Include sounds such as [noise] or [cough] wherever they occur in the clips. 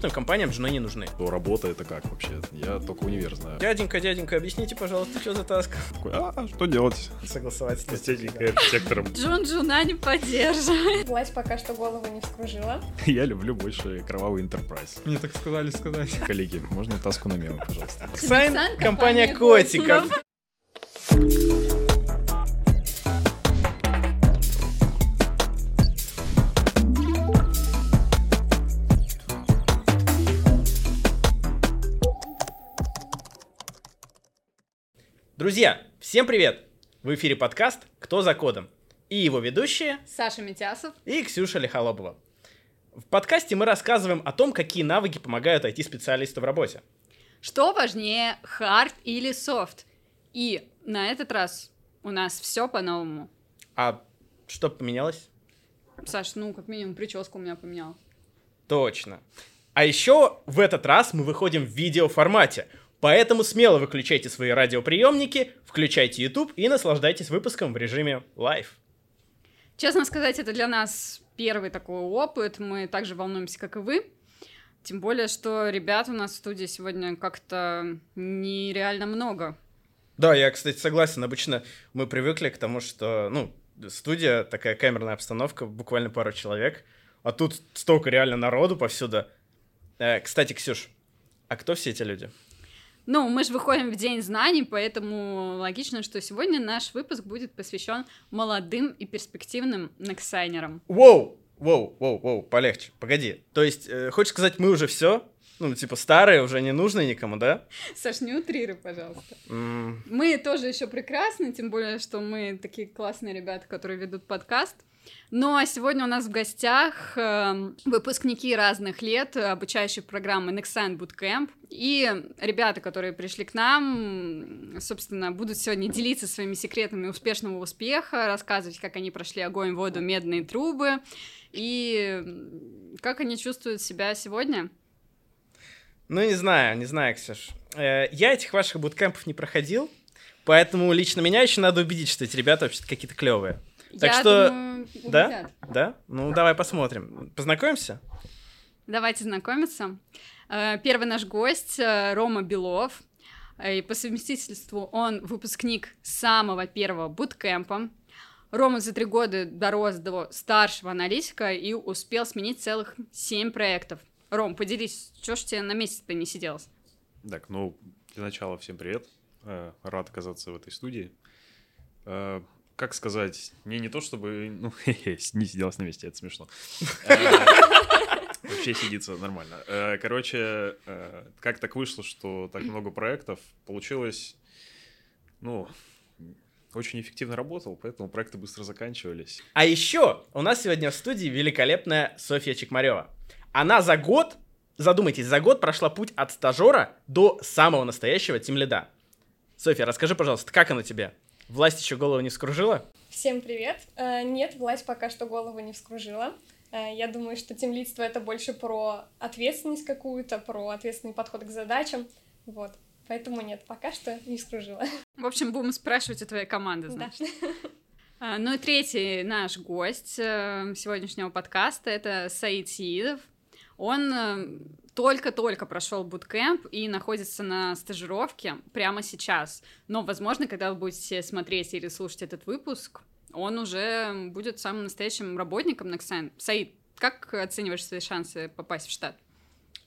крупным компаниям джуны не нужны. То работа это как вообще? Я только универ знаю. Дяденька, дяденька, объясните, пожалуйста, что за task? Такой, а, что делать? Согласовать с техникой, архитектором. Джун Джуна не поддерживает. Власть пока что голову не вскружила. [laughs] Я люблю больше кровавый enterprise. Мне так сказали сказать. Коллеги, можно таску на мемы, пожалуйста? Nexign, компания котиков. Друзья, всем привет! В эфире подкаст «Кто за кодом?» и его ведущие Саша Митясов. и Ксюша Лихолобова. В подкасте мы рассказываем о том, какие навыки помогают IT-специалисту в работе. Что важнее, хард или софт? И на этот раз у нас все по-новому. А что поменялось? Саш, ну, как минимум, прическа у меня поменялась. Точно. А еще в этот раз мы выходим в видеоформате, поэтому смело выключайте свои радиоприемники, включайте YouTube и наслаждайтесь выпуском в режиме live. Честно сказать, это для нас первый такой опыт. Мы также волнуемся, как и вы. Тем более, что ребят у нас в студии сегодня как-то нереально много. Да, я, кстати, согласен. Обычно мы привыкли к тому, что, ну, студия, такая камерная обстановка, буквально пару человек, а тут столько реально народу повсюду. Э, кстати, Ксюш, а кто все эти люди? Ну, мы же выходим в День знаний, поэтому логично, что сегодня наш выпуск будет посвящен молодым и перспективным нексайнерам. Воу, воу, воу, воу, полегче, погоди. То есть, э, хочешь сказать, мы уже все? Ну, типа, старые, уже не нужны никому, да? Саш, не утрируй, пожалуйста. М, Мы тоже еще прекрасны, тем более, что мы такие классные ребята, которые ведут подкаст. Ну а сегодня у нас в гостях эм, выпускники разных лет обучающей программы Nexan Bootcamp. И ребята, которые пришли к нам, собственно, будут сегодня делиться своими секретами успешного успеха, рассказывать, как они прошли огонь, воду, медные трубы и как они чувствуют себя сегодня. Ну, не знаю, не знаю, Ксюш. Э, я этих ваших буткемпов не проходил, поэтому лично меня еще надо убедить, что эти ребята вообще-то какие-то клевые. Так Я что- думаю, Да? убедят. Да? Ну, давай посмотрим. Познакомимся? Давайте знакомиться. Э, Первый наш гость э, Рома Белов. И по совместительству он выпускник самого первого буткемпа. Рома за три года дорос до старшего аналитика и успел сменить целых семь проектов. Ром, поделись, что ж тебе на месяц-то не сиделось? Так, ну, для начала всем привет. Э, Рад оказаться в этой студии. Э, Как сказать, мне не то чтобы, ну, [laughs] не сиделось на месте, это смешно. Э, Вообще сидится нормально. Короче, как так вышло, что так много проектов получилось, ну, очень эффективно работал, поэтому проекты быстро заканчивались. А еще у нас сегодня в студии великолепная Софья Чекмарева. Она за год, задумайтесь, за год прошла путь от стажера до самого настоящего тимлида. Софья, расскажи, пожалуйста, как она тебе? Власть еще голову не вскружила? Всем привет. Э, Нет, власть пока что голову не вскружила. Э, Я думаю, что темлидство — это больше про ответственность какую-то, про ответственный подход к задачам. Вот. Поэтому нет, пока что не вскружила. В общем, будем спрашивать у твоей команды, Да. значит. А, Ну и третий наш гость э, сегодняшнего подкаста — это Саид Сиидов. Он э, только-только прошел буткемп и находится на стажировке прямо сейчас. Но, возможно, когда вы будете смотреть или слушать этот выпуск, он уже будет самым настоящим работником Nexan. Саид, как оцениваешь свои шансы попасть в штат?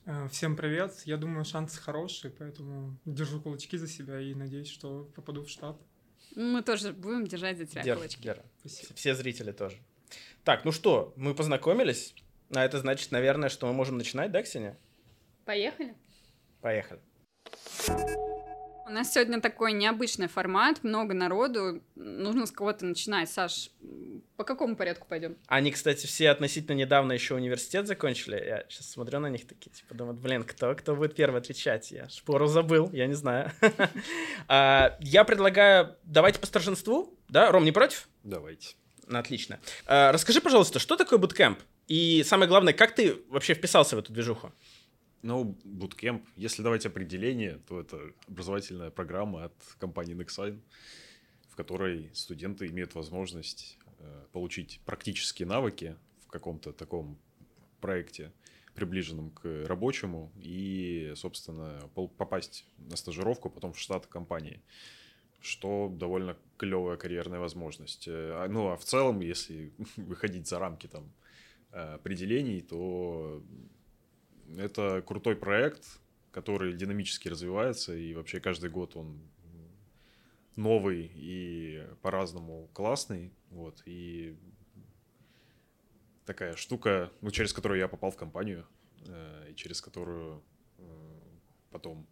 Э, Всем привет. Я думаю, шансы хорошие, поэтому держу кулачки за себя и надеюсь, что попаду в штат. Мы тоже будем держать за тебя Дер- кулачки. Спасибо. Все зрители тоже. Так, ну что, мы познакомились. А это значит, наверное, что мы можем начинать, да, Ксения? Поехали? Поехали. У нас сегодня такой необычный формат, много народу, нужно с кого-то начинать. Саш, по какому порядку пойдем? Они, кстати, все относительно недавно еще университет закончили. Я сейчас смотрю на них такие, типа, думаю, блин, кто, кто будет первый отвечать? Я шпору забыл, я не знаю. [laughs] А, Я предлагаю, давайте по старшинству, да? Ром, не против? Давайте. Отлично. А, Расскажи, пожалуйста, что такое буткемп? И самое главное, как ты вообще вписался в эту движуху? Ну, буткемп, если давать определение, то это образовательная программа от компании Nexign, в которой студенты имеют возможность э, получить практические навыки в каком-то таком проекте, приближенным к рабочему и, собственно, попасть на стажировку потом в штат компании что довольно клевая карьерная возможность. Э, а, ну, а в целом, если [laughs] выходить за рамки там определений, то это крутой проект, который динамически развивается, и вообще каждый год он новый и по-разному классный, вот, и такая штука, ну, через которую я попал в компанию, э, и через которую потом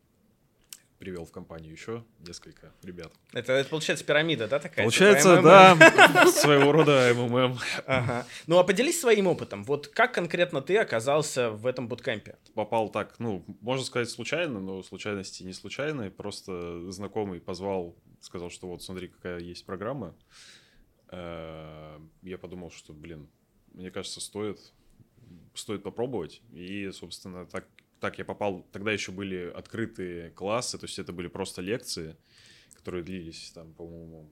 привел в компанию еще несколько ребят. Это, это получается пирамида, да, такая? Получается, типа да, [laughs] своего рода МММ. Ага. Ну, а поделись своим опытом. Вот как конкретно ты оказался в этом буткемпе? Попал так, ну, можно сказать, случайно, но случайности не случайные. Просто знакомый позвал, сказал, что вот смотри, какая есть программа. Э, я подумал, что, блин, мне кажется, стоит стоит попробовать. И, собственно, так так я попал, тогда еще были открытые классы, то есть это были просто лекции, которые длились там, по-моему,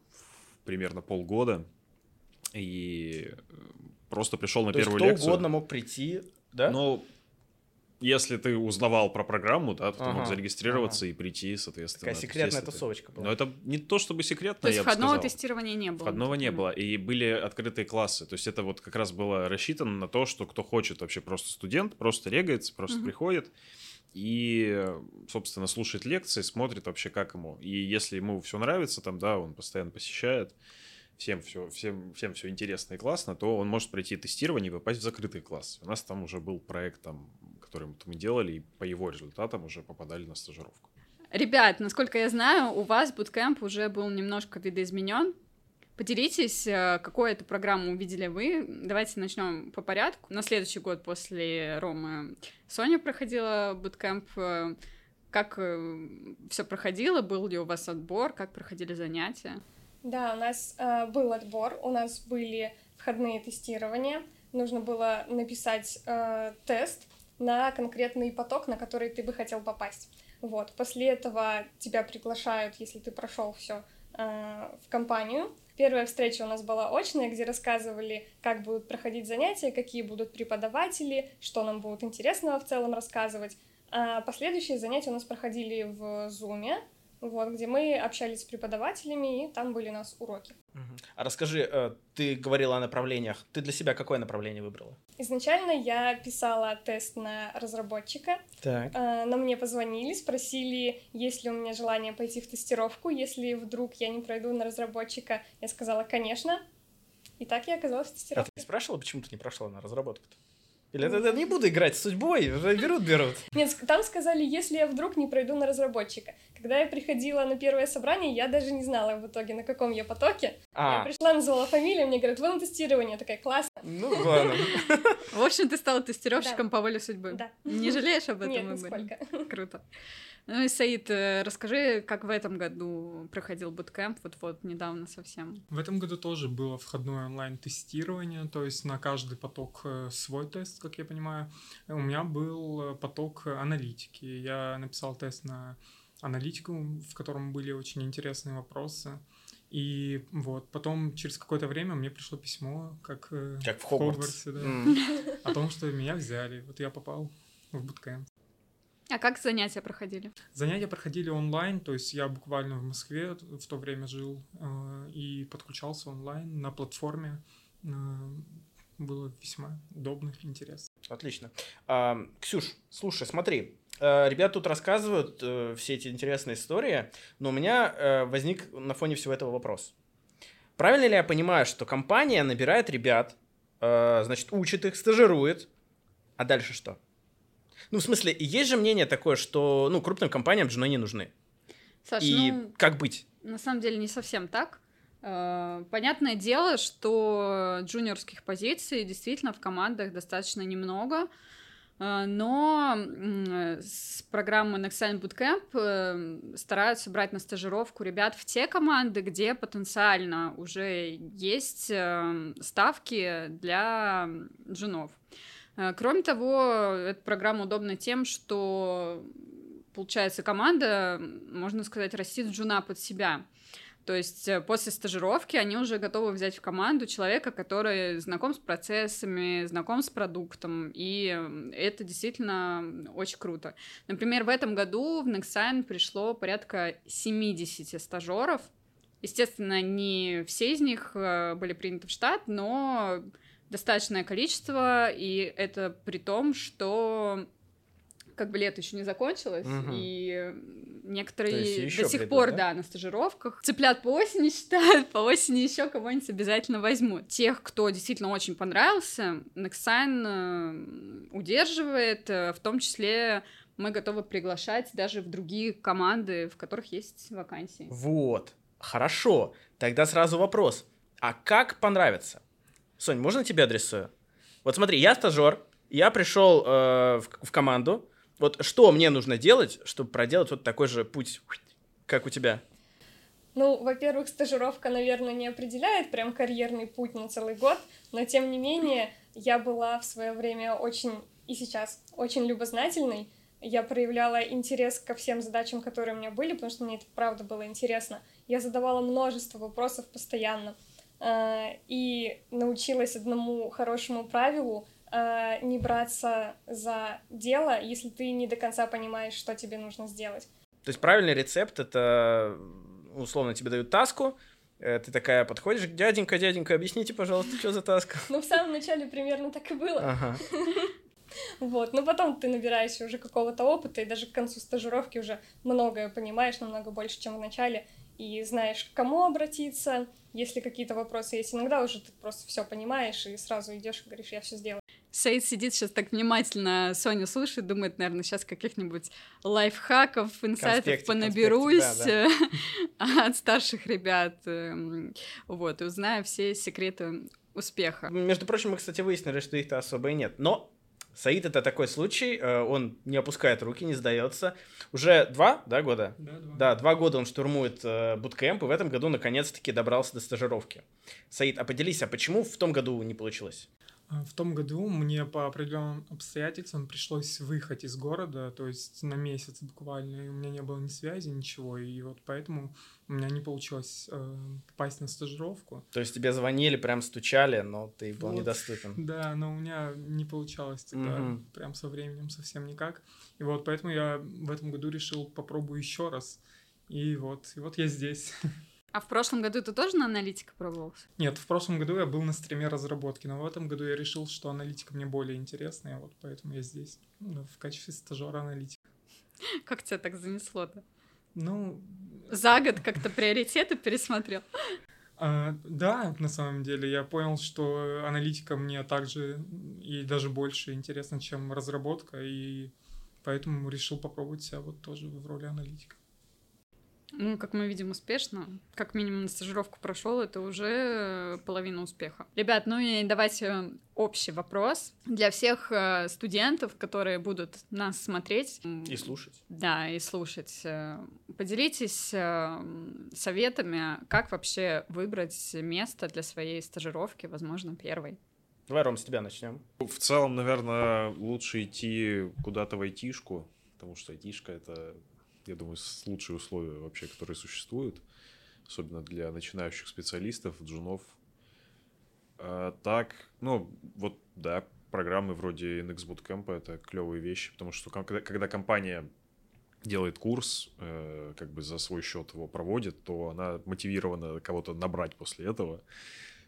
примерно полгода. И э, просто пришел на то первую есть кто лекцию. угодно мог прийти, да? Ну, если ты узнавал про программу, да, то ага, ты мог зарегистрироваться ага. и прийти, соответственно. Такая секретная тусовочка была. Но это не то чтобы секретно, То есть я входного сказал. тестирования не было? Входного не было. И были открытые классы. То есть это вот как раз было рассчитано на то, что кто хочет вообще просто студент, просто регается, просто угу. приходит и, собственно, слушает лекции, смотрит вообще, как ему. И если ему все нравится, там, да, он постоянно посещает, всем все, всем, всем все интересно и классно, то он может пройти тестирование и попасть в закрытый класс. У нас там уже был проект там который мы делали, и по его результатам уже попадали на стажировку. Ребят, насколько я знаю, у вас буткемп уже был немножко видоизменен. Поделитесь, э, какую эту программу увидели вы. Давайте начнем по порядку. На следующий год после Ромы Соня проходила буткемп. Э, как э, все проходило? Был ли у вас отбор? Как проходили занятия? Да, у нас э, был отбор, у нас были входные тестирования. Нужно было написать э, тест на конкретный поток, на который ты бы хотел попасть. Вот. После этого тебя приглашают, если ты прошел все э, в компанию. Первая встреча у нас была очная, где рассказывали, как будут проходить занятия, какие будут преподаватели, что нам будут интересного в целом рассказывать. А последующие занятия у нас проходили в Zoom, вот, где мы общались с преподавателями, и там были у нас уроки. А расскажи, э, ты говорила о направлениях. Ты для себя какое направление выбрала? Изначально я писала тест на разработчика, так. Э, но мне позвонили, спросили, есть ли у меня желание пойти в тестировку, если вдруг я не пройду на разработчика. Я сказала, конечно. И так я оказалась в тестировке. А ты спрашивала, почему ты не прошла на разработку-то? Или это, это не буду играть с судьбой, уже берут, берут. Нет, там сказали, если я вдруг не пройду на разработчика. Когда я приходила на первое собрание, я даже не знала в итоге, на каком я потоке. А. Я пришла, назвала фамилию, мне говорят, вы на тестирование. Я такая, классно. Ну, ладно. В общем, ты стала тестировщиком по воле судьбы. Да. Не жалеешь об этом? Нет, нисколько. Круто. Ну и, Саид, э, расскажи, как в этом году проходил буткемп, вот-вот недавно совсем. В этом году тоже было входное онлайн-тестирование, то есть на каждый поток э, свой тест, как я понимаю. У меня был э, поток аналитики. Я написал тест на аналитику, в котором были очень интересные вопросы. И вот, потом через какое-то время мне пришло письмо, как, как в Хогвартсе, да, mm. о том, что меня взяли. Вот я попал в буткемп. А как занятия проходили? Занятия проходили онлайн, то есть я буквально в Москве в то время жил э, и подключался онлайн на платформе. Э, было весьма удобно и интересно. Отлично. А, Ксюш, слушай, смотри, э, ребята тут рассказывают э, все эти интересные истории, но у меня э, возник на фоне всего этого вопрос. Правильно ли я понимаю, что компания набирает ребят, э, значит, учит их, стажирует, а дальше что? Ну, в смысле, есть же мнение такое, что, ну, крупным компаниям жены не нужны. Саш, И ну, как быть? На самом деле не совсем так. Э, понятное дело, что джуниорских позиций действительно в командах достаточно немного, э, но с программы Nexen Bootcamp э, стараются брать на стажировку ребят в те команды, где потенциально уже есть ставки для джунов. Э, кроме того, эта программа удобна тем, что, получается, команда, можно сказать, растит джуна под себя. То есть э, после стажировки они уже готовы взять в команду человека, который знаком с процессами, знаком с продуктом, и это действительно очень круто. Например, в этом году в Nexign пришло порядка 70 стажеров. Естественно, не все из них э, были приняты в штат, но достаточное количество, и это при том, что как бы лето еще не закончилось, Мгм. и То некоторые до сих придут, пор, да? да? на стажировках. Цыплят по осени считают, по осени еще кого-нибудь обязательно возьмут. Тех, кто действительно очень понравился, Nexign э, удерживает, э, в том числе мы готовы приглашать даже в другие команды, в которых есть вакансии. Вот. Хорошо. Тогда сразу вопрос. А как понравится? Сонь, можно тебе адресую? Вот смотри, я стажер, я пришел э, в, в команду. Вот что мне нужно делать, чтобы проделать вот такой же путь, как у тебя? Ну, во-первых, стажировка, наверное, не определяет прям карьерный путь на целый год, но тем не менее я была в свое время очень и сейчас очень любознательной. Я проявляла интерес ко всем задачам, которые у меня были, потому что мне это правда было интересно. Я задавала множество вопросов постоянно и научилась одному хорошему правилу э, не браться за дело, если ты не до конца понимаешь, что тебе нужно сделать. То есть правильный рецепт это условно тебе дают таску, э, ты такая подходишь, дяденька, дяденька, объясните, пожалуйста, что за таска? Ну, в самом начале примерно так и было. Ага. [laughs] Вот, но потом ты набираешься уже какого-то опыта, и даже к концу стажировки уже многое понимаешь, намного больше, чем в начале, и знаешь, к кому обратиться, если какие-то вопросы есть. Иногда уже ты просто все понимаешь и сразу идешь и говоришь, я все сделаю. Саид сидит сейчас так внимательно, Соня слушает, думает, наверное, сейчас каких-нибудь лайфхаков, инсайтов понаберусь конспектик, [laughs] от старших ребят, эм, вот, и узнаю все секреты успеха. Между прочим, мы, кстати, выяснили, что их-то особо и нет. Но Саид это такой случай, э, он не опускает руки, не сдается. Уже два, да, года? Да, два. Да, два года он штурмует э, буткемп, и в этом году наконец-таки добрался до стажировки. Саид, а поделись, а почему в том году не получилось? А, В том году мне по определенным обстоятельствам пришлось выехать из города, то есть на месяц буквально, и у меня не было ни связи, ничего, и вот поэтому у меня не получилось э, попасть на стажировку. То есть тебе звонили, прям стучали, но ты был Вот. недоступен. Да, но у меня не получалось тогда Мгм. прям со временем совсем никак. И вот поэтому я в этом году решил попробую еще раз. И вот, и вот я здесь. [laughs] А в прошлом году ты тоже на аналитика пробовался? Нет, в прошлом году я был на стриме разработки, но в этом году я решил, что аналитика мне более интересная, вот поэтому я здесь ну, в качестве стажера аналитика. [laughs] Как тебя так занесло-то? Ну, За год как-то приоритеты пересмотрел? а, да, на самом деле, я понял, что аналитика мне также и даже больше интересна, чем разработка, и поэтому решил попробовать себя вот тоже в роли аналитика. Ну, как мы видим, успешно. Как минимум на стажировку прошел, это уже половина успеха. Ребят, ну и давайте общий вопрос для всех э, студентов, которые будут нас смотреть. И слушать. Да, и слушать. Э, Поделитесь э, советами, как вообще выбрать место для своей стажировки, возможно, первой. Давай, Ром, с тебя начнем. В целом, наверное, лучше идти куда-то в айтишку, потому что айтишка — это, я думаю, лучшие условия вообще, которые существуют, особенно для начинающих специалистов, джунов. А так, ну, вот, да, программы вроде NX Bootcamp — это клевые вещи, потому что когда, когда компания делает курс, э, как бы за свой счет его проводит, то она мотивирована кого-то набрать после этого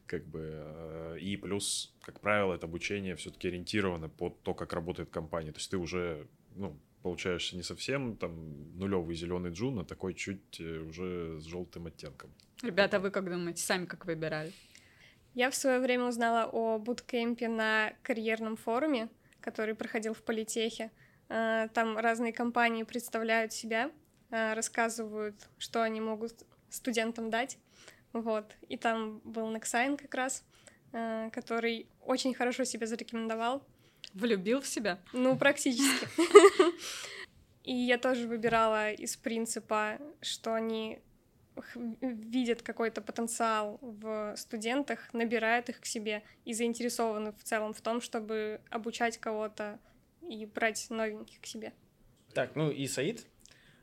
как бы э, и плюс, как правило, это обучение все-таки ориентировано под то, как работает компания. То есть ты уже, ну, получаешься не совсем там нулевый зеленый джун, а такой чуть э, уже с желтым оттенком. Ребята, а вы как думаете, сами как выбирали? Я в свое время узнала о буткемпе на карьерном форуме, который проходил в Политехе. Э, Там разные компании представляют себя, э, рассказывают, что они могут студентам дать. Вот. И там был Nexign как раз, э, который очень хорошо себя зарекомендовал. Влюбил в себя? Ну, практически. [laughs] И я тоже выбирала из принципа, что они видят какой-то потенциал в студентах, набирают их к себе и заинтересованы в целом в том, чтобы обучать кого-то и брать новеньких к себе. Так, ну и Саид?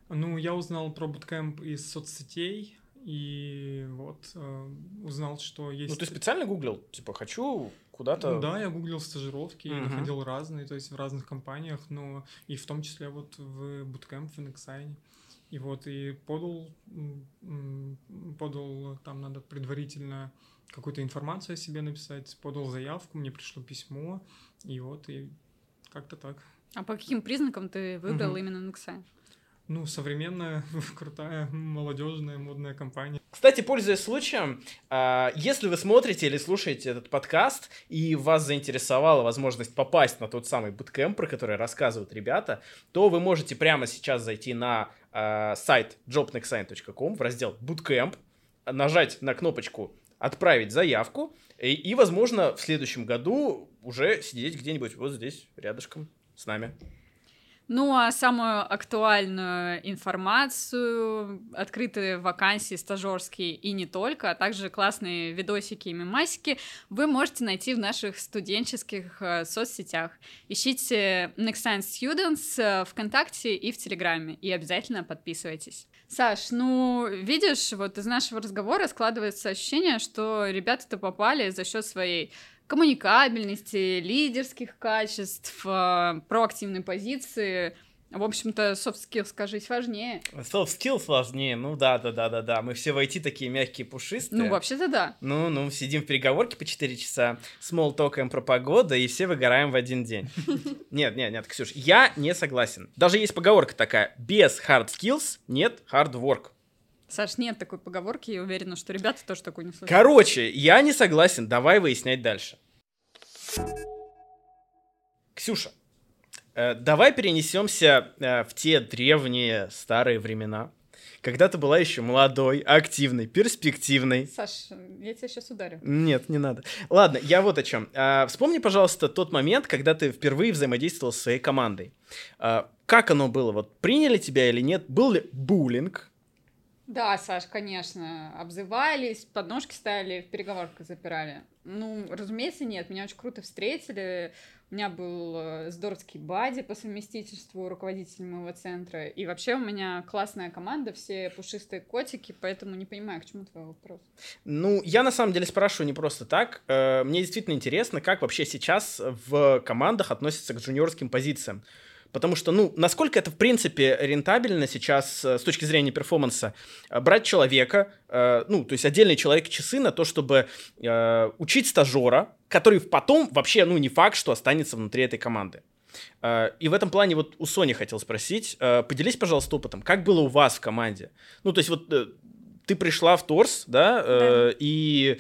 Ну, я узнал про буткемп из соцсетей, И вот э, узнал, что есть... Ну, ты специально гуглил? Типа, хочу куда-то... Ну да, я гуглил стажировки, Мгм. находил разные, то есть в разных компаниях, но и в том числе вот в Bootcamp, в Nexign. И вот, и подал, подал, там надо предварительно какую-то информацию о себе написать, подал заявку, мне пришло письмо, и вот, и как-то так. А по каким признакам ты выбрал Мгм. именно Nexign? Ну, современная, [laughs] крутая, молодежная, модная компания. Кстати, пользуясь случаем, а, если вы смотрите или слушаете этот подкаст, и вас заинтересовала возможность попасть на тот самый буткемп, про который рассказывают ребята, то вы можете прямо сейчас зайти на а, сайт jobnexign.com в раздел Bootcamp, нажать на кнопочку «Отправить заявку», и, и, возможно, в следующем году уже сидеть где-нибудь вот здесь, рядышком с нами. Ну, а самую актуальную информацию, открытые вакансии стажерские и не только, а также классные видосики и мемасики вы можете найти в наших студенческих э, соцсетях. Ищите Next Science Students э, ВКонтакте и в Телеграме, и обязательно подписывайтесь. Саш, ну, видишь, вот из нашего разговора складывается ощущение, что ребята-то попали за счет своей коммуникабельности, лидерских качеств, э, проактивной позиции. В общем-то, soft skills, скажись, важнее. Soft skills важнее, ну да, да, да, да, да. Мы все в IT такие мягкие, пушистые. Ну, вообще-то да. Ну, ну, сидим в переговорке по 4 часа, смол токаем про погоду, и все выгораем в один день. [laughs] Нет, нет, нет, Ксюш, я не согласен. Даже есть поговорка такая, без hard skills нет hard work. Саш, нет такой поговорки, я уверена, что ребята тоже такой не слышали. Короче, я не согласен, давай выяснять дальше. Ксюша, э, давай перенесемся э, в те древние старые времена, когда ты была еще молодой, активной, перспективной. Саш, я тебя сейчас ударю. Нет, не надо. Ладно, я вот о чем. А, вспомни, пожалуйста, тот момент, когда ты впервые взаимодействовал со своей командой. А, как оно было? Вот приняли тебя или нет? Был ли буллинг? Да, Саш, конечно, обзывались, подножки ставили, в переговорках запирали. Ну, разумеется, нет, меня очень круто встретили. У меня был э, здоровский бади по совместительству, руководитель моего центра. И вообще у меня классная команда, все пушистые котики, поэтому не понимаю, к чему твой вопрос. Ну, я на самом деле спрашиваю не просто так. Э, Мне действительно интересно, как вообще сейчас в командах относятся к джуниорским позициям. Потому что, ну, насколько это, в принципе, рентабельно сейчас э, с точки зрения перформанса э, брать человека, э, ну, то есть отдельный человек часы на то, чтобы э, учить стажера, который потом вообще, ну, не факт, что останется внутри этой команды. Э, И в этом плане вот у Сони хотел спросить, поделись, пожалуйста, опытом, как было у вас в команде? Ну, то есть вот ты пришла в Торс, да, э, и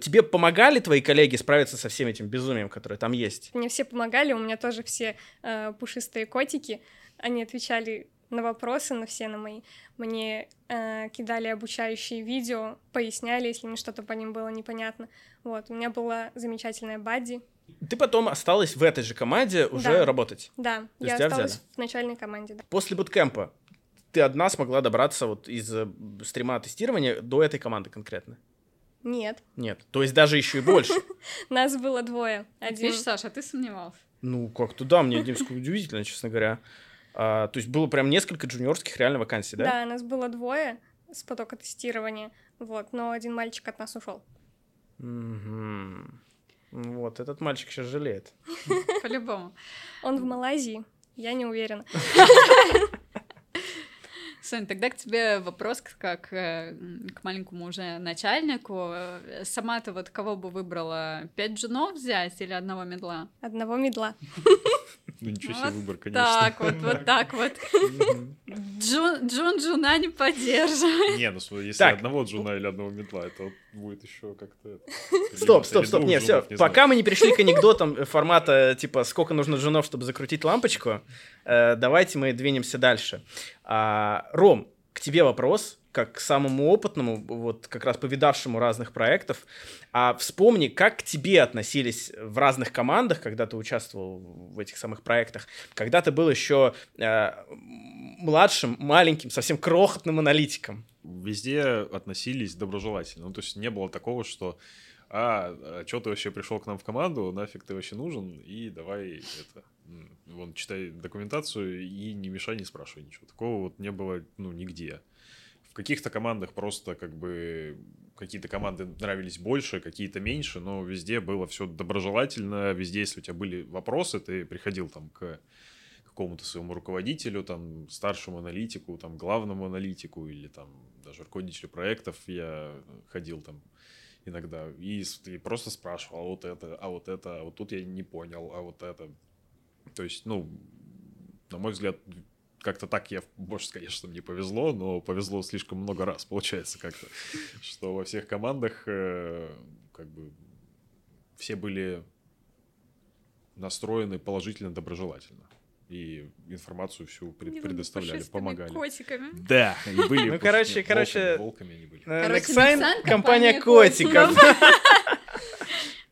тебе помогали твои коллеги справиться со всем этим безумием, которое там есть? Мне все помогали, у меня тоже все э, пушистые котики. Они отвечали на вопросы, на все на мои. Мне э, кидали обучающие видео, поясняли, если мне что-то по ним было непонятно. Вот, у меня была замечательная бадди. Ты потом осталась в этой же команде уже Да. работать. Да, То я осталась взяли? в начальной команде. Да. После буткемпа ты одна смогла добраться вот из э, стрима тестирования до этой команды конкретно? Нет, Нет. То есть даже еще и больше. [laughs] нас было двое. Один Видишь, Саша, а ты сомневался. Ну, как-то да, мне несколько удивительно, честно говоря. А, то есть было прям несколько джуниорских реально вакансий, да? Да, нас было двое с потока тестирования, вот, но один мальчик от нас ушел. Мгм. Вот, этот мальчик сейчас жалеет. По-любому. Он в Малайзии, я не уверена. [laughs] Сонь, тогда к тебе вопрос как э, к маленькому уже начальнику. Э, Сама ты вот кого бы выбрала? Пять джунов взять или одного мидла? Одного мидла. [laughs] Ну ничего себе Вот выбор, конечно. Так вот, вот так вот. Джун, Джун Джуна не поддерживает. Не, ну если Так. одного джуна или одного мидла, это будет еще как-то... Стоп, стоп, стоп, не, все. не. Пока мы не пришли к анекдотам формата, типа, сколько нужно джунов, чтобы закрутить лампочку, э, давайте мы двинемся дальше. А, Ром, к тебе вопрос, как к самому опытному, вот как раз повидавшему разных проектов. А вспомни, как к тебе относились в разных командах, когда ты участвовал в этих самых проектах, когда ты был еще э, младшим, маленьким, совсем крохотным аналитиком. Везде относились доброжелательно. Ну, то есть не было такого, что а, что ты вообще пришел к нам в команду, нафиг ты вообще нужен, и давай это, вон, читай документацию и не мешай, не спрашивай ничего. Такого вот не было, ну, нигде. каких-то командах просто как бы какие-то команды нравились больше, какие-то меньше, но везде было все доброжелательно, везде, если у тебя были вопросы, ты приходил там к какому-то своему руководителю, там, старшему аналитику, там, главному аналитику или там даже руководителю проектов я ходил там иногда и, и просто спрашивал, а вот это, а вот это, а вот тут я не понял, а вот это. То есть, ну, на мой взгляд, как-то так я, больше, конечно, мне повезло, но повезло слишком много раз, получается, как-то, что во всех командах э, как бы все были настроены положительно, доброжелательно. И информацию всю пред, предоставляли, помогали. котиками. Да, и были. Ну, короче, волками, короче, волками они были. Э, компания компания котиков. [laughs]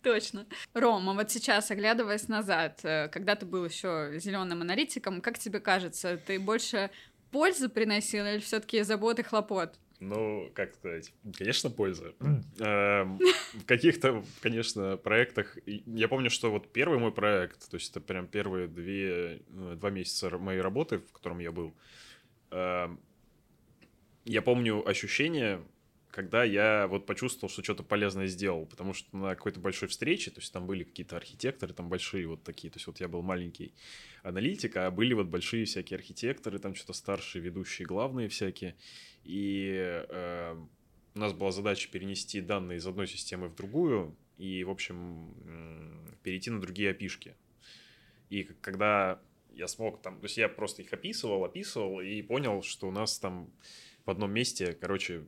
Точно. Рома, вот сейчас, оглядываясь назад, э, когда ты был еще зеленым аналитиком, как тебе кажется, ты больше пользы приносил или все-таки забот и хлопот? Ну, как сказать, конечно, польза. Эм, В каких-то, конечно, проектах... Я помню, что вот первый мой проект, то есть это прям первые две, э, два месяца моей работы, в котором я был, эм, я помню ощущение, когда я вот почувствовал, что что-то полезное сделал, потому что на какой-то большой встрече, то есть там были какие-то архитекторы, там большие вот такие, то есть вот я был маленький аналитик, а были вот большие всякие архитекторы, там что-то старшие, ведущие, главные всякие, и э, у нас была задача перенести данные из одной системы в другую и, в общем, перейти на другие опишки. И когда я смог там, то есть я просто их описывал, описывал и понял, что у нас там в одном месте, короче,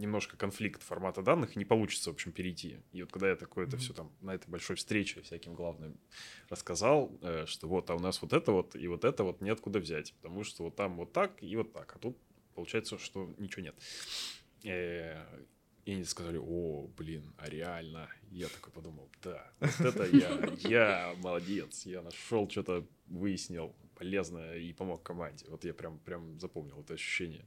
немножко конфликт формата данных, не получится, в общем, перейти. И вот когда я такое это все там на этой большой встрече всяким главным рассказал, э, что вот, а у нас вот это вот и вот это вот неоткуда взять, потому что вот там вот так и вот так, а тут получается, что ничего нет. Э, И они сказали, о, блин, а реально? Я такой подумал, да, вот это я, я молодец, я нашел что-то, выяснил полезное и помог команде. Вот я прям, прям запомнил это ощущение.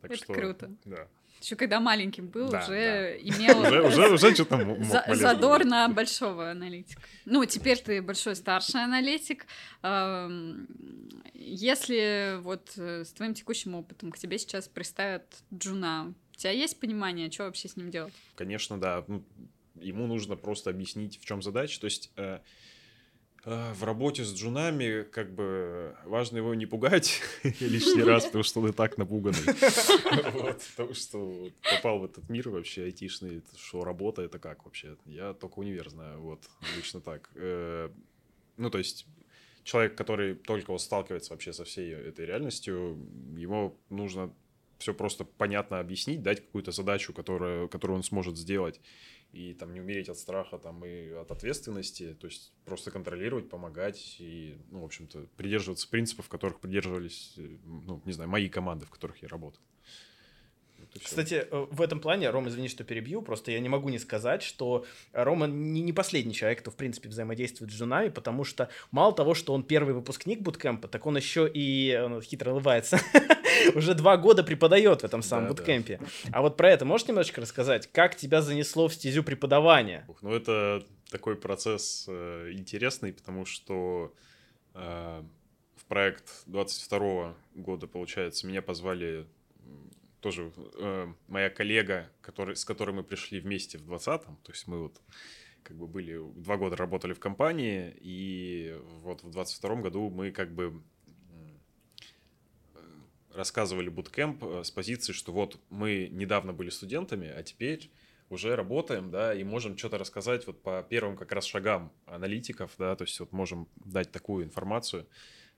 Так Это круто. Да. Еще когда маленьким был, Да, уже имел Уже, уже, уже что-то мог за- задор на большого аналитика. Ну, теперь ты большой старший аналитик. Если вот э, с твоим текущим опытом к тебе сейчас представят Джуна, у тебя есть понимание, что вообще с ним делать? Конечно, да. Ну, ему нужно просто объяснить, в чем задача. То есть э, в работе с джунами как бы важно его не пугать [laughs] лишний раз, потому что он и так напуганный. [laughs] Вот, Потому что попал в этот мир вообще айтишный, что работа это как вообще? Я только универ знаю, вот, лично так. Э, Ну, то есть человек, который только вот сталкивается вообще со всей этой реальностью, ему нужно все просто понятно объяснить, дать какую-то задачу, которую, которую он сможет сделать, и там не умереть от страха там и от ответственности, то есть просто контролировать, помогать и, ну, в общем-то, придерживаться принципов, которых придерживались, э, ну, не знаю, мои команды, в которых я работал. Кстати, э, в этом плане, Рома, извини, что перебью, просто я не могу не сказать, что Рома не, не последний человек, кто, в принципе, взаимодействует с женами, потому что мало того, что он первый выпускник буткемпа, так он еще и, э, хитро улыбается, [laughs] уже два года преподает в этом самом Да, да. буткемпе. А вот про это можешь немножечко рассказать? Как тебя занесло в стезю преподавания? Ух, Ну, это такой процесс э, интересный, потому что э, в проект 22 года, получается, меня позвали тоже э, моя коллега, который, с которой мы пришли вместе в 20-м, то есть мы вот как бы были, два года работали в компании, и вот в 22 году мы как бы рассказывали буткемп э, с позиции, что вот мы недавно были студентами, а теперь уже работаем, да, и можем что-то рассказать вот по первым как раз шагам аналитиков, да, то есть вот можем дать такую информацию,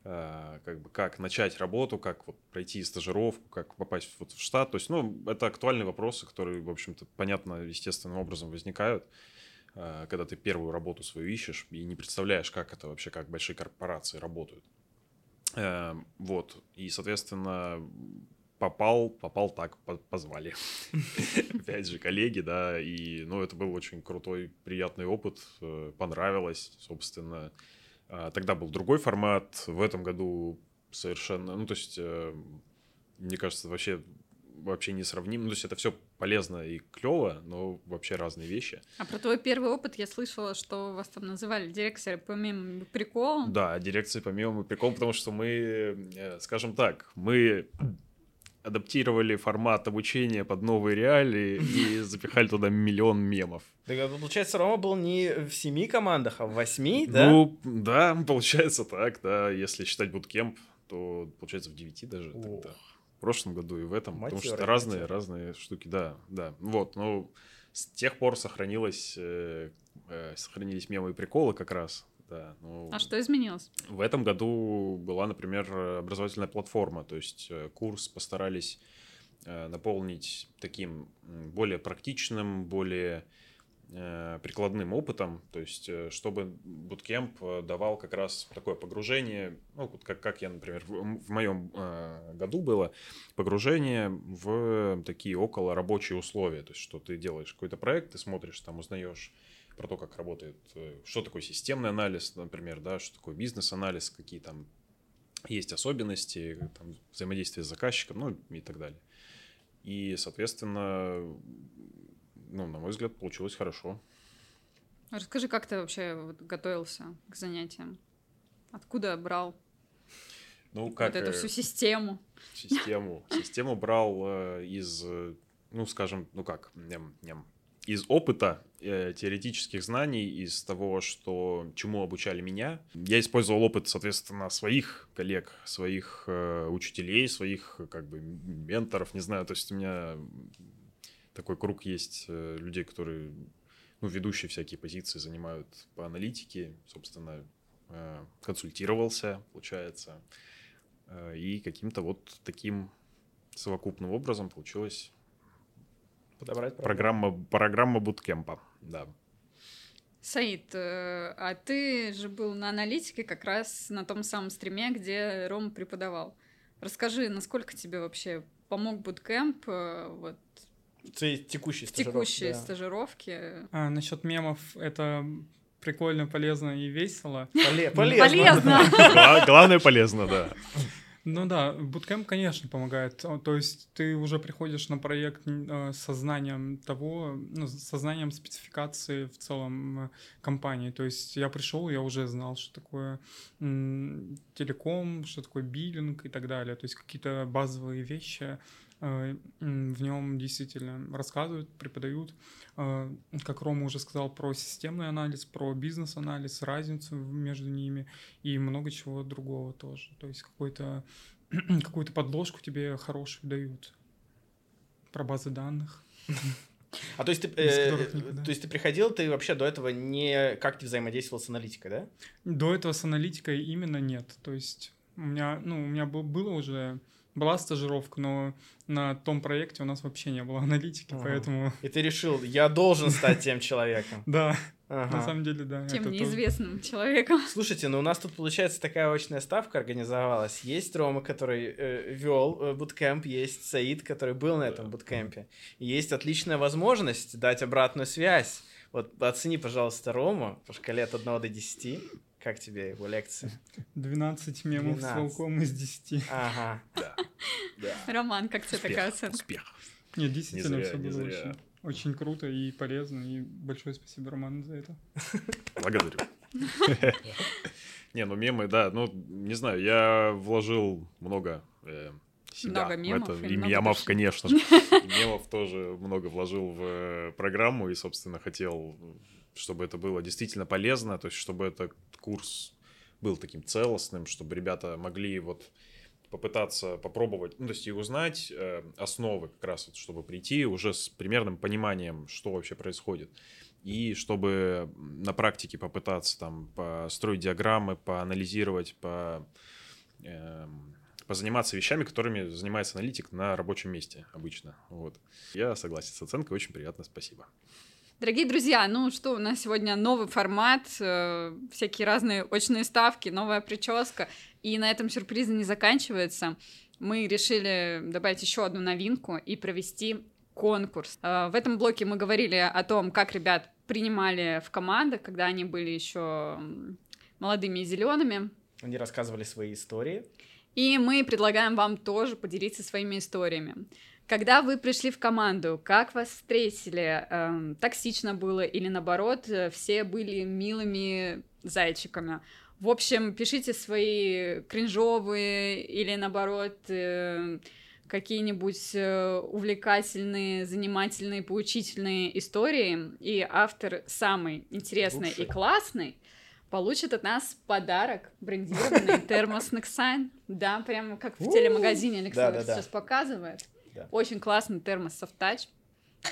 э, как бы как начать работу, как вот пройти стажировку, как попасть вот в штат, то есть, ну, это актуальные вопросы, которые, в общем-то, понятно, естественным образом возникают, э, когда ты первую работу свою ищешь и не представляешь, как это вообще, как большие корпорации работают. Э, Вот, и, соответственно, попал, попал так, по- позвали. [laughs] Опять же, коллеги, да, и, ну, это был очень крутой, приятный опыт, э, понравилось, собственно. А, Тогда был другой формат, в этом году совершенно, ну, то есть, э, мне кажется, вообще вообще не сравним. Ну, то есть это все полезно и клево, но вообще разные вещи. А про твой первый опыт я слышала, что вас там называли директоры помимо прикола. Да, дирекции помимо прикол, потому что мы, э, скажем так, мы [clears throat] адаптировали формат обучения под новые реалии и [laughs] запихали туда миллион мемов. Так, а получается, Рома был не в семи командах, а в восьми, да? Ну, да, получается так, да. Если считать буткемп, то получается в девяти даже Ох. тогда. В прошлом году и в этом, потому что разные, разные штуки, да, да. Вот, ну, с тех пор сохранилось, э, э, сохранились мемы и приколы как раз, да. ну, А что изменилось? В этом году была, например, образовательная платформа, то есть э, курс постарались э, наполнить таким более практичным, более прикладным опытом, то есть э, чтобы буткемп э, давал как раз такое погружение, ну, вот как, как я, например, в, в моем э, году было, погружение в такие около рабочие условия, то есть что ты делаешь какой-то проект, ты смотришь, там узнаешь про то, как работает, э, что такое системный анализ, например, да, что такое бизнес-анализ, какие там есть особенности, там, взаимодействие с заказчиком, ну и так далее. И, соответственно, ну, на мой взгляд, получилось хорошо. Расскажи, как ты вообще вот готовился к занятиям? Откуда брал Ну, как вот эту э, всю систему? систему? [laughs] Систему брал э, из, э, ну, скажем, ну как, ням, ням, из опыта э, теоретических знаний, из того, что чему обучали меня. Я использовал опыт, соответственно, своих коллег, своих э, учителей, своих как бы менторов, не знаю, то есть у меня такой круг есть э, людей, которые, ну, ведущие всякие позиции занимают по аналитике, собственно, э, консультировался, получается, Э, и каким-то вот таким совокупным образом получилась Подобрать программа, программа буткемпа, да. Саид, а ты же был на аналитике как раз на том самом стриме, где Рома преподавал. Расскажи, насколько тебе вообще помог буткемп вот, В твоей текущей в стажировке, текущей да. стажировке? А, насчет мемов это прикольно, полезно и весело. [laughs] Поле- полезно. Полезно! [laughs] Гла- Главное полезно, да. Ну да, буткемп, конечно, помогает. То есть ты уже приходишь на проект э, с сознанием того, ну, с сознанием спецификации в целом э, компании. То есть я пришел, я уже знал, что такое м, телеком, что такое биллинг и так далее. То есть какие-то базовые вещи в нем действительно рассказывают, преподают. Э, Как Рома уже сказал, про системный анализ, про бизнес-анализ, разницу между ними и много чего другого тоже. То есть какой-то [clears throat] какую-то подложку тебе хорошую дают про базы данных. А то есть ты, э, которых никуда. то есть ты приходил, ты вообще до этого не как ты взаимодействовал с аналитикой, да? До этого с аналитикой именно нет. То есть у меня, ну, у меня был, было уже была стажировка, но на том проекте у нас вообще не было аналитики, Ага. поэтому И ты решил, я должен стать тем человеком. [laughs] да, Ага. на самом деле да. Тем неизвестным человеком. [laughs] Слушайте, ну у нас тут, получается, такая очная ставка организовалась. Есть Рома, который э, вел э, буткемп, есть Саид, который был на этом буткемпе. Есть отличная возможность дать обратную связь. Вот оцени, пожалуйста, Рому по шкале от 1 до 10. Как тебе его лекция? 12 мемов с 12. волком из 10. Ага. Да. [laughs] Роман, как тебе такая Успех, оценка? успех. Нет, действительно, зря, все не было зря. очень, очень круто и полезно, и большое спасибо, Роман, за это. [laughs] Благодарю. [laughs] Не, ну мемы, да, ну, не знаю, я вложил много э, себя Много в мемов это. И много мемов, души? конечно же. Мемов тоже много вложил в э, программу и, собственно, хотел, чтобы это было действительно полезно, то есть чтобы этот курс был таким целостным, чтобы ребята могли вот попытаться попробовать, ну, то есть и узнать э, основы как раз, вот, чтобы прийти уже с примерным пониманием, что вообще происходит. И чтобы на практике попытаться там построить диаграммы, поанализировать, по, эм, позаниматься вещами, которыми занимается аналитик на рабочем месте обычно. Вот. Я согласен с оценкой, очень приятно, спасибо. Дорогие друзья, ну что, у нас сегодня новый формат, э, всякие разные очные ставки, новая прическа, и на этом сюрпризы не заканчиваются. Мы решили добавить еще одну новинку и провести конкурс. Э, в этом блоке мы говорили о том, как ребят принимали в командах, когда они были еще молодыми и зелеными. Они рассказывали свои истории. И мы предлагаем вам тоже поделиться своими историями. Когда вы пришли в команду, как вас встретили? Эм, токсично было или наоборот, э, все были милыми зайчиками? В общем, пишите свои кринжовые или наоборот э, какие-нибудь э, увлекательные, занимательные, поучительные истории, и автор самый интересный Лучший. и классный получит от нас подарок брендированный [laughs] термос Nexine. Да, прямо как в телемагазине Александр сейчас показывает. Очень классный термос Soft Touch.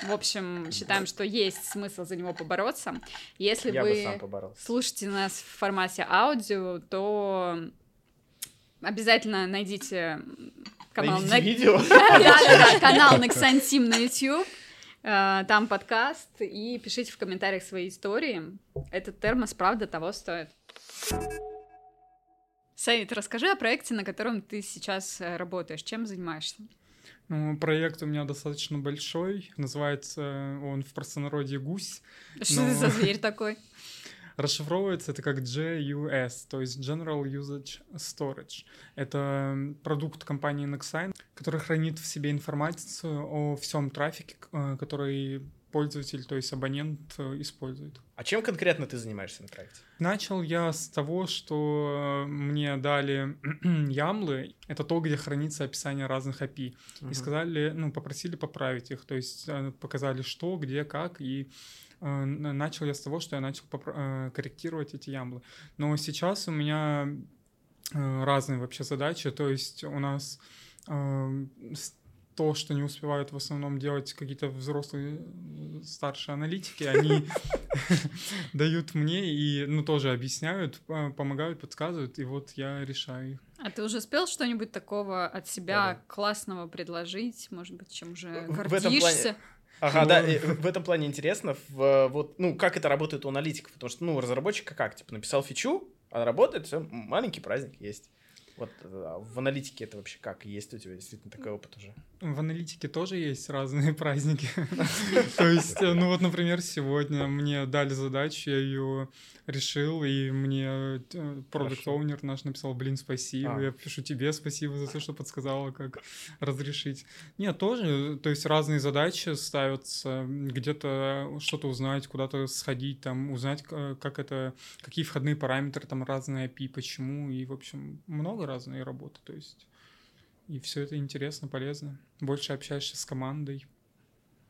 В общем, считаем, что есть смысл за него побороться. Если Я вы слушаете нас в формате аудио, то обязательно найдите канал Найдите на- видео. [laughs] Канал Nexan Team на YouTube. Э, Там подкаст, и пишите в комментариях свои истории. Этот термос, правда, того стоит. Саид, расскажи о проекте, на котором ты сейчас э, работаешь. Чем занимаешься? Ну, проект у меня достаточно большой, называется он в простонародье «Гусь». Что Ну. ты за [laughs] зверь такой? Расшифровывается это как JUS, то есть General Usage Storage. Это продукт компании Nexign, который хранит в себе информацию о всем трафике, э, который пользователь, то есть абонент э, использует. А чем конкретно ты занимаешься на проекте? Начал я с того, что э, мне дали [clears throat] ямлы. Это то, где хранится описание разных API. Мгм. И сказали, ну, попросили поправить их. То есть э, показали, что, где, как. И э, начал я с того, что я начал э, корректировать эти ямлы. Но сейчас у меня разные вообще задачи. То есть у нас э, то, что не успевают в основном делать какие-то взрослые э, старшие аналитики, они [laughs] дают мне и, ну, тоже объясняют, э, помогают, подсказывают, и вот я решаю их. А ты уже успел что-нибудь такого от себя классного предложить? Может быть, чем уже гордишься? Ага, Ну, да, и в этом плане интересно, в, вот, ну, как это работает у аналитиков, потому что, ну, разработчика как, типа, написал фичу, а работает, все, маленький праздник есть. Вот а в аналитике это вообще как? Есть у тебя действительно такой опыт уже? В аналитике тоже есть разные [laughs] праздники. [laughs] То есть, э, ну вот, например, сегодня мне дали задачу, я ее решил, и мне продукт оунер наш написал, блин, спасибо, А. я пишу тебе спасибо за то, что подсказала, как разрешить. Нет, тоже, то есть разные задачи ставятся, где-то что-то узнать, куда-то сходить, там, узнать, как это, какие входные параметры, там, разные API, почему, и, в общем, много разной работы, то есть... И все это интересно, полезно. Больше общаешься с командой.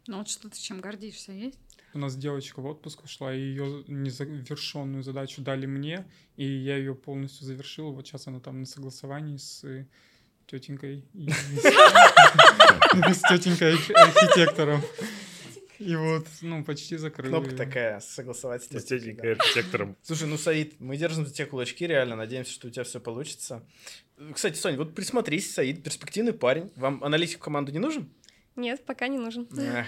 Ну вот что ты чем гордишься, есть? У нас девочка в отпуск ушла, и ее незавершенную задачу дали мне, и я ее полностью завершил. Вот сейчас она там на согласовании с тетенькой и с [laughs] тетенькой архитектором. И вот, ну, почти закрыл. Кнопка такая, согласовать с тетенькой архитектором. [laughs] Слушай, ну, Саид, мы держим за тебя кулачки, реально, надеемся, что у тебя все получится. Кстати, Соня, вот присмотрись, Саид, перспективный парень. Вам аналитик в команду не нужен? Нет, пока не нужен. Эх,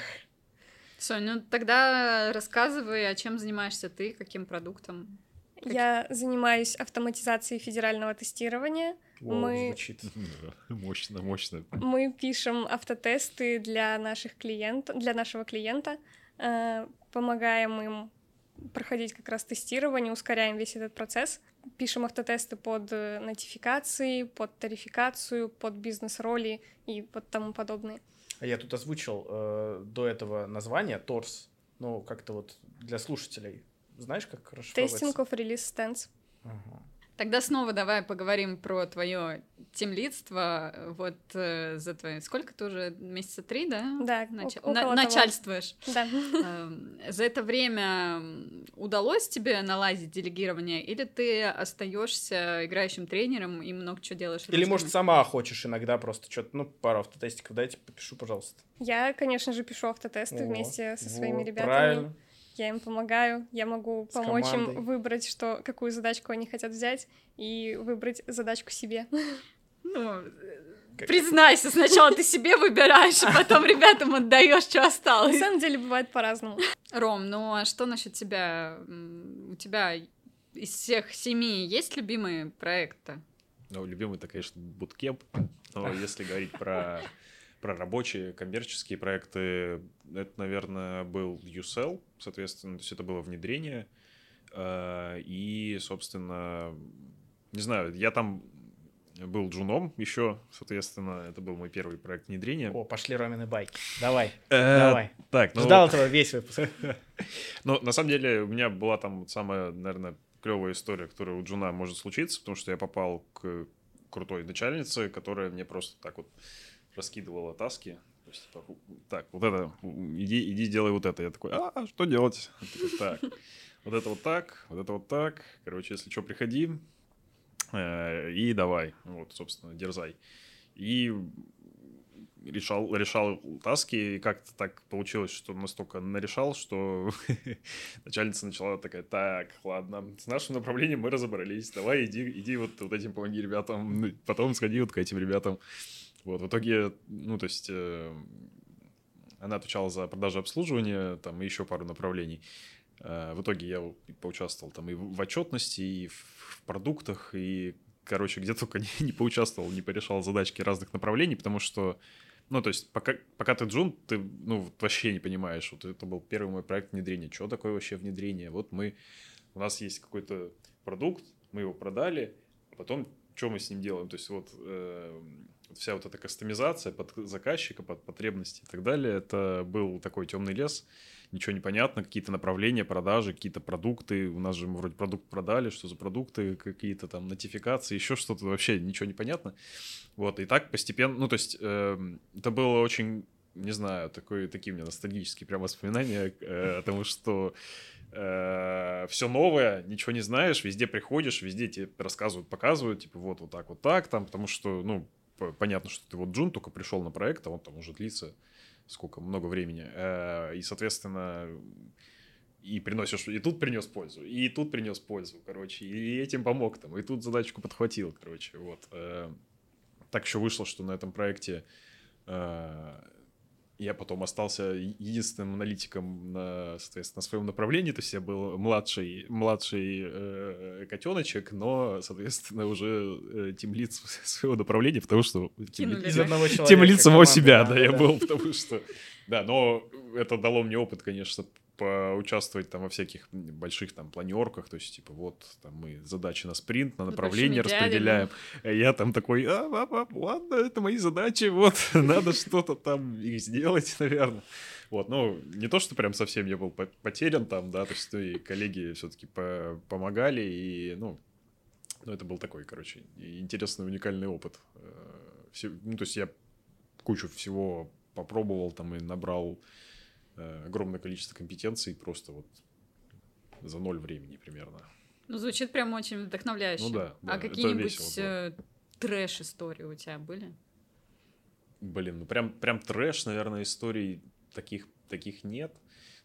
Сонь, ну тогда рассказывай, а чем занимаешься ты, каким продуктом? Я занимаюсь автоматизацией федерального тестирования. воу, Мы- звучит. [laughs] Мощно, мощно. Мы пишем автотесты для наших клиентов, для нашего клиента, э, помогаем им проходить как раз тестирование, ускоряем весь этот процесс. Пишем автотесты под э, нотификации, под тарификацию, под бизнес-роли и вот тому подобное. А я тут озвучил э, до этого название Торс. Ну, как-то вот для слушателей. Знаешь, как расшифровывается? Тестинг of release. Ага. Тогда снова давай поговорим про твое темлидство. Вот э, за твои... Сколько ты уже? Месяца три, да? Да, Нач- около на- того. Начальствуешь. Да. Эм, За это время удалось тебе наладить делегирование, или ты остаешься играющим тренером и много чего делаешь? Или, ручками? может, сама хочешь иногда просто что-то, ну, пару автотестиков дайте, попишу, пожалуйста. Я, конечно же, пишу автотесты О, вместе со своими вот, ребятами. Правильно. Я им помогаю, я могу С помочь командой. им выбрать, что, какую задачку они хотят взять, и выбрать задачку себе. Ну, Как- признайся, сначала ты себе выбираешь, а потом ребятам отдаешь, что На осталось. самом деле бывает по-разному. Ром, ну а что насчет тебя? У тебя из всех семи есть любимые проекты? Ну, любимый-то, конечно, буткемп. Но если говорить про, про рабочие, коммерческие проекты, это, наверное, был USL, соответственно, то есть это было внедрение. Э, И, собственно, не знаю, я там был джуном еще, соответственно, это был мой первый проект внедрения. О, пошли Ромины байки. Давай, Э, давай. Так, ну, Ждал этого весь выпуск. [laughs] Ну, на самом деле, у меня была там самая, наверное, клевая история, которая у Джуна может случиться, потому что я попал к крутой начальнице, которая мне просто так вот раскидывала таски. То есть, типа, так, вот это, иди, иди сделай вот это. Я такой, а, что делать? такой, так, вот это вот так, вот это вот так. Короче, если что, приходи э, и давай. Вот, собственно, дерзай. И решал, решал таски, и как-то так получилось, что настолько нарешал, что [laughs] начальница начала такая, так, ладно, с нашим направлением мы разобрались, давай иди, иди вот, вот этим помоги ребятам, ну, потом сходи вот к этим ребятам. Вот, в итоге, ну, то есть, э, она отвечала за продажу обслуживания, там, и еще пару направлений. Э, в итоге я поучаствовал там и в отчетности, и в продуктах, и, короче, где только [laughs] не, не поучаствовал, не порешал задачки разных направлений, потому что ну, то есть, пока, пока ты джун, ты, ну, вообще не понимаешь. Вот это был первый мой проект внедрения. Что такое вообще внедрение? Вот мы, у нас есть какой-то продукт, мы его продали, а потом что мы с ним делаем? То есть, вот э, вся вот эта кастомизация под заказчика, под потребности и так далее, это был такой темный лес, ничего не понятно, какие-то направления продажи, какие-то продукты, у нас же мы вроде продукт продали, что за продукты, какие-то там нотификации, еще что-то, вообще ничего не понятно. Вот, и так постепенно, ну, то есть, э, это было очень, не знаю, такой, такие у меня ностальгические прям воспоминания, э, о том, что э, все новое, ничего не знаешь, везде приходишь, везде тебе рассказывают, показывают, типа, вот, вот так, вот так, там, потому что, ну, понятно, что ты вот Джун только пришел на проект, а он там уже длится сколько, много времени, э, и, соответственно, и приносишь, и тут принес пользу, и тут принес пользу, короче, и этим помог там, и тут задачку подхватил, короче, вот. Э, так еще вышло, что на этом проекте э, я потом остался единственным аналитиком на, соответственно, на своем направлении, то есть я был младший, младший э, котеночек, но, соответственно, уже э, тимлит [laughs] своего направления, потому что тимлит, из одного человека, тимлит самого себя, да, да, я был, потому что, да, но это дало мне опыт, конечно, поучаствовать там во всяких больших там планерках, то есть, типа, вот, там мы задачи на спринт, на направление распределяем. Дядями. Я там такой, а, а, а, ладно, это мои задачи, вот, [laughs] надо что-то там их сделать, [laughs] наверное. Вот, ну, не то, что прям совсем я был потерян там, да, то есть, ну, и коллеги все-таки по помогали, и, ну, ну, это был такой, короче, интересный, уникальный опыт. Э, все, ну, то есть я кучу всего попробовал там и набрал Э, огромное количество компетенций просто вот за ноль времени примерно. Ну, звучит прям очень вдохновляюще. Ну да. да а какие-нибудь э, трэш-истории у тебя были? Блин, ну прям, прям трэш, наверное, историй таких, таких нет.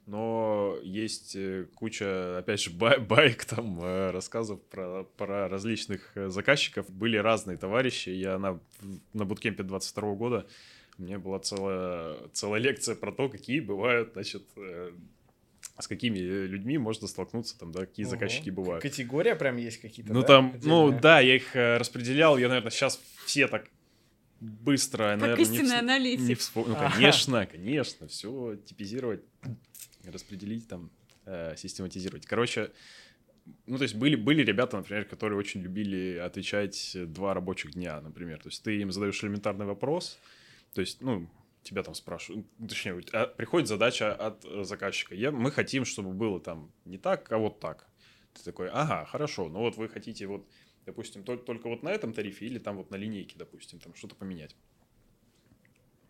Но есть э, куча, опять же, бай байк, там, рассказов про, про различных заказчиков. Были разные товарищи. Я на, на буткемпе 22 года у меня была целая, целая лекция про то, какие бывают, значит, э, с какими людьми можно столкнуться, там, да, какие Ого. заказчики бывают. Категория прям есть какие-то, Ну, да, там, отдельные? ну, да, я их э, распределял, я, наверное, сейчас все так быстро, как наверное, истинный не, аналитик. не вспомню. Ну, конечно, ага. конечно, все типизировать, распределить, там, э, систематизировать. Короче, ну, то есть были, были ребята, например, которые очень любили отвечать два рабочих дня, например. То есть ты им задаешь элементарный вопрос, то есть, ну, тебя там спрашивают, ну, точнее, приходит задача от э, заказчика. Я, мы хотим, чтобы было там не так, а вот так. Ты такой, ага, хорошо, ну вот вы хотите вот, допустим, только, только вот на этом тарифе или там вот на линейке, допустим, там что-то поменять.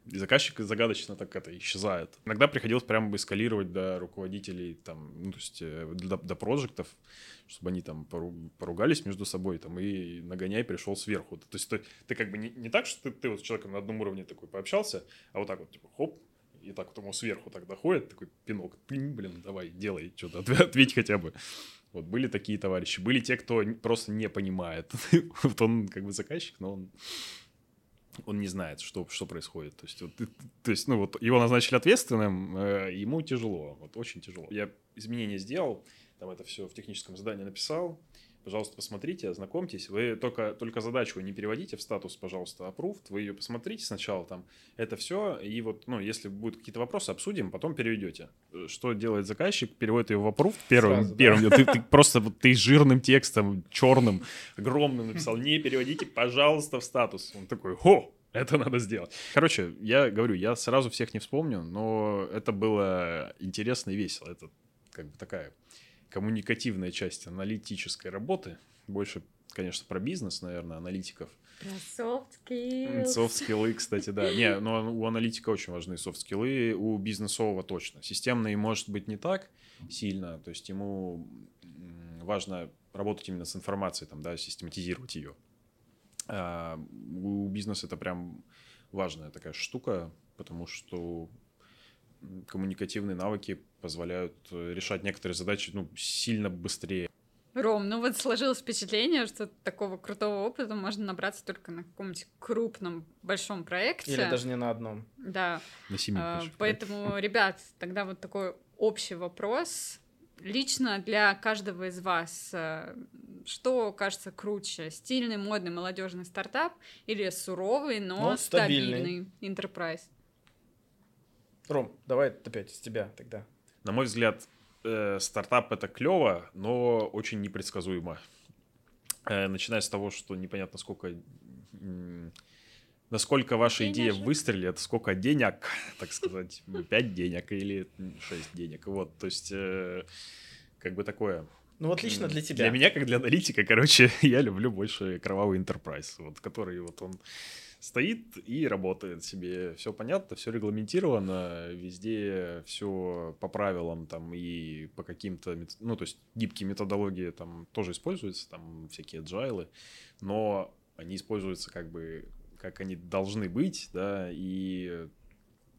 И заказчик загадочно так это исчезает. Иногда приходилось прямо бы эскалировать до руководителей, там, ну, то есть э, до, до проектов, чтобы они там поругались между собой, там, и нагоняй пришел сверху. То есть ты, ты как бы не, не так, что ты, ты вот с человеком на одном уровне такой пообщался, а вот так вот, типа, хоп, и так вот ему сверху так доходит, такой пинок, блин, давай, делай что-то, ответь хотя бы. Вот были такие товарищи. Были те, кто просто не понимает. [laughs] вот он как бы заказчик, но он он не знает, что, что происходит. То есть, вот, то есть, ну вот его назначили ответственным, э, ему тяжело, вот очень тяжело. Я изменения сделал, там это все в техническом задании написал. Пожалуйста, посмотрите, ознакомьтесь. Вы только, только задачу не переводите в статус, пожалуйста, approved. Вы ее посмотрите сначала там. Это все. И вот, ну, если будут какие-то вопросы, обсудим, потом переведете. Что делает заказчик? Переводит ее в approved первым. Сразу, первым. Да? Ты, ты просто вот ты жирным текстом, черным, огромным написал. Не переводите, пожалуйста, в статус. Он такой, хо, это надо сделать. Короче, я говорю, я сразу всех не вспомню, но это было интересно и весело. Это как бы такая коммуникативная часть аналитической работы. Больше, конечно, про бизнес, наверное, аналитиков. Про soft skills. Софт-скиллы, [laughs] кстати, да. Не, но у аналитика очень важны софт-скиллы, у бизнесового точно. Системный может быть не так сильно, то есть ему важно работать именно с информацией, там, да, систематизировать ее. А у бизнеса это прям важная такая штука, потому что коммуникативные навыки позволяют э, решать некоторые задачи ну, сильно быстрее. Ром, ну вот сложилось впечатление, что такого крутого опыта можно набраться только на каком-нибудь крупном большом проекте. Или даже не на одном. Да. На семи А. Поэтому, [laughs] ребят, тогда вот такой общий вопрос. Лично для каждого из вас, э, что кажется круче? Стильный, модный, молодежный стартап или суровый, но, Но стабильный. стабильный enterprise? Ром, давай опять с тебя тогда. На мой взгляд, э, стартап это клево, но очень непредсказуемо. Э, начиная с того, что непонятно сколько, насколько ваша идея Денежек. выстрелит, сколько денег, так сказать, 5 денег или 6 денег. Вот, то есть, э, как бы такое. Ну вот лично М, для тебя. Для меня, как для аналитика, короче, [laughs] я люблю больше кровавый enterprise, вот, который вот он стоит и работает себе. Все понятно, все регламентировано, везде все по правилам там и по каким-то, ну, то есть гибкие методологии там тоже используются, там всякие agile, но они используются как бы как они должны быть, да, и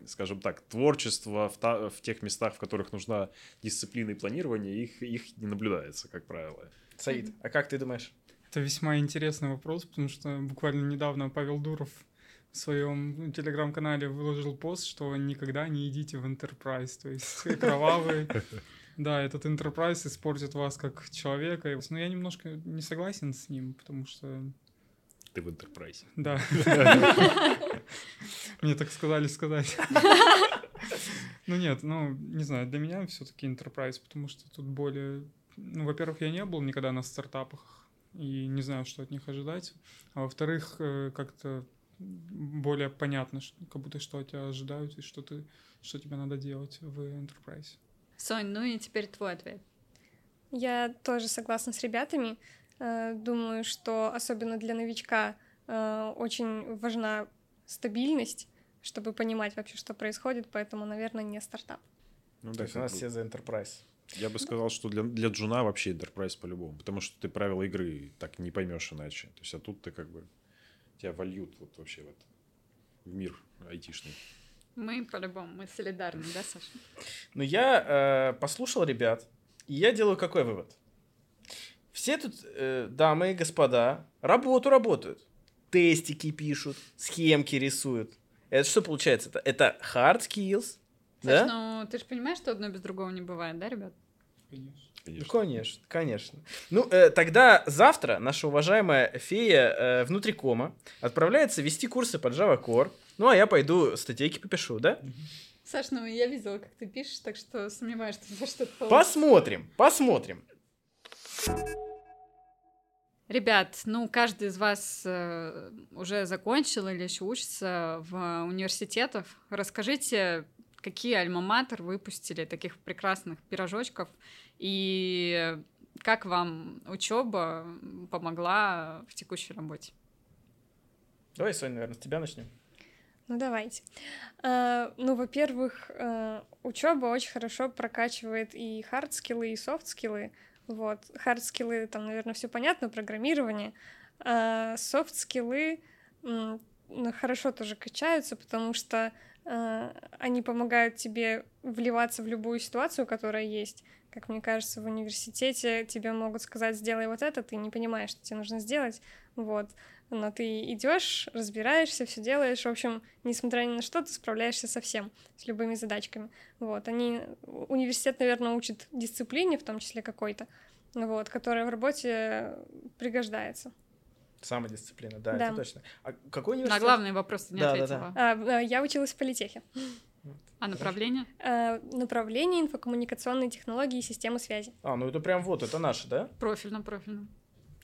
скажем так, творчество в, та- в тех местах, в которых нужна дисциплина и планирование, их, их не наблюдается, как правило. Саид, а как ты думаешь? Это весьма интересный вопрос, потому что буквально недавно Павел Дуров в своем телеграм-канале выложил пост, что никогда не идите в Enterprise, то есть [laughs] кровавый. Да, этот Enterprise испортит вас как человека. Но я немножко не согласен с ним, потому что, Ты в enterprise. да. [laughs] Мне так сказали сказать. Ну нет, ну, не знаю, для меня все-таки Enterprise, потому что тут более... Ну, во-первых, я не был никогда на стартапах и не знаю, что от них ожидать. А во-вторых, э, как-то более понятно, как будто что от тебя ожидают и что, ты, что тебе надо делать в Enterprise. Сонь, ну и теперь твой ответ. Я тоже согласна с ребятами. Э, Думаю, что особенно для новичка э, очень важна стабильность, чтобы понимать вообще, что происходит, поэтому, наверное, не стартап. Ну, То да, есть у нас все за Enterprise. Я бы сказал, что для, для джуна вообще enterprise по-любому, потому что ты правила игры так не поймешь иначе. То есть, а тут ты как бы тебя вольют вот вообще в, это, в мир айтишный. Мы по-любому, мы солидарны, да, Саша? Ну, я э, послушал ребят, и я делаю какой вывод? Все тут, э, дамы и господа, работу работают. Тестики пишут, схемки рисуют. Это что получается? Это, это hard skills, Саш, да? ну ты же понимаешь, что одно без другого не бывает, да, ребят? Конечно. Ну, Конечно. конечно, конечно. Ну, э, тогда завтра наша уважаемая фея э, внутрикома отправляется вести курсы по Java Core. Ну, а я пойду статейки попишу, да? Саш, ну я видела, как ты пишешь, так что сомневаюсь, что за что-то получится. Посмотрим, посмотрим. Ребят, ну каждый из вас э, уже закончил или еще учится в университетах. Расскажите, какие альма-матер выпустили таких прекрасных пирожочков и как вам учеба помогла в текущей работе? Давай, Соня, наверное, с тебя начнем. Ну, давайте. А, ну, во-первых, учеба очень хорошо прокачивает и хард-скиллы, и софт-скиллы. Вот. Хард-скиллы, там, наверное, все понятно, программирование. Софт-скиллы м, ну, хорошо тоже качаются, потому что они помогают тебе вливаться в любую ситуацию, которая есть. Как мне кажется, в университете тебе могут сказать, сделай вот это, ты не понимаешь, что тебе нужно сделать. Вот но ты идешь, разбираешься, все делаешь. В общем, несмотря ни на что, ты справляешься со всем, с любыми задачками. Вот, они... Университет, наверное, учит дисциплине, в том числе какой-то, вот, которая в работе пригождается. Самодисциплина, да, Да. это точно. А какой На университет? главный вопрос ты не Да, да, ответила. А, я училась в политехе. А направление? А, направление инфокоммуникационные технологии и системы связи. А, ну это прям вот, это наше, да? Профильно, профильно.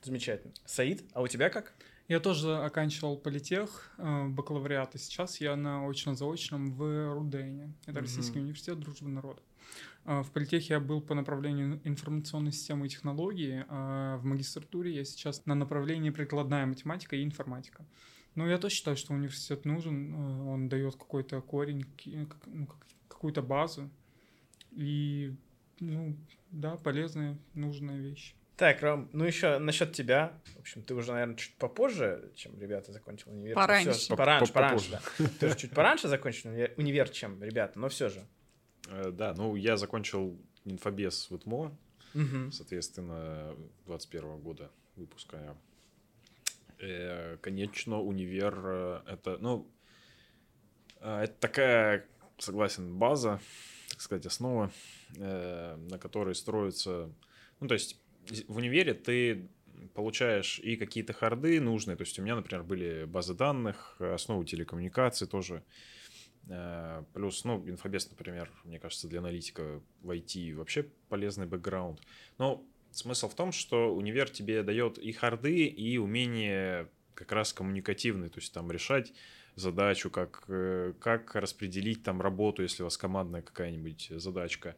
Замечательно. Саид, а у тебя как? Я тоже оканчивал политех, э, бакалавриат, и сейчас я на очно-заочном в Рудене. Это Мгм. Российский университет дружбы народа. Э, В политехе я был по направлению информационной системы и технологии, а в магистратуре я сейчас на направлении прикладная математика и информатика. Ну, я тоже считаю, что университет нужен, э, он дает какой-то корень, ну, как- какую-то базу, и, ну, да, полезная, нужная вещь. Так, Ром, ну еще насчет тебя. В общем, ты уже, наверное, чуть попозже, чем ребята закончил универ. Пораньше. Пораньше, По- пораньше, попозже. да. Ты же чуть пораньше закончил универ, чем ребята, но все же. Э, Да, ну я закончил инфобес в ИТМО, Мгм. соответственно, 21 года выпуска. Э, Конечно, универ э, это, ну, это такая, согласен, база, так сказать, основа, на которой строится, ну, то есть в универе ты получаешь и какие-то харды нужные, то есть у меня, например, были базы данных, основы телекоммуникаций тоже, Плюс, ну, инфобес, например, мне кажется, для аналитика в IT вообще полезный бэкграунд. Но смысл в том, что универ тебе дает и харды, и умение как раз коммуникативные, то есть там решать задачу, как, э, как распределить там работу, если у вас командная какая-нибудь задачка,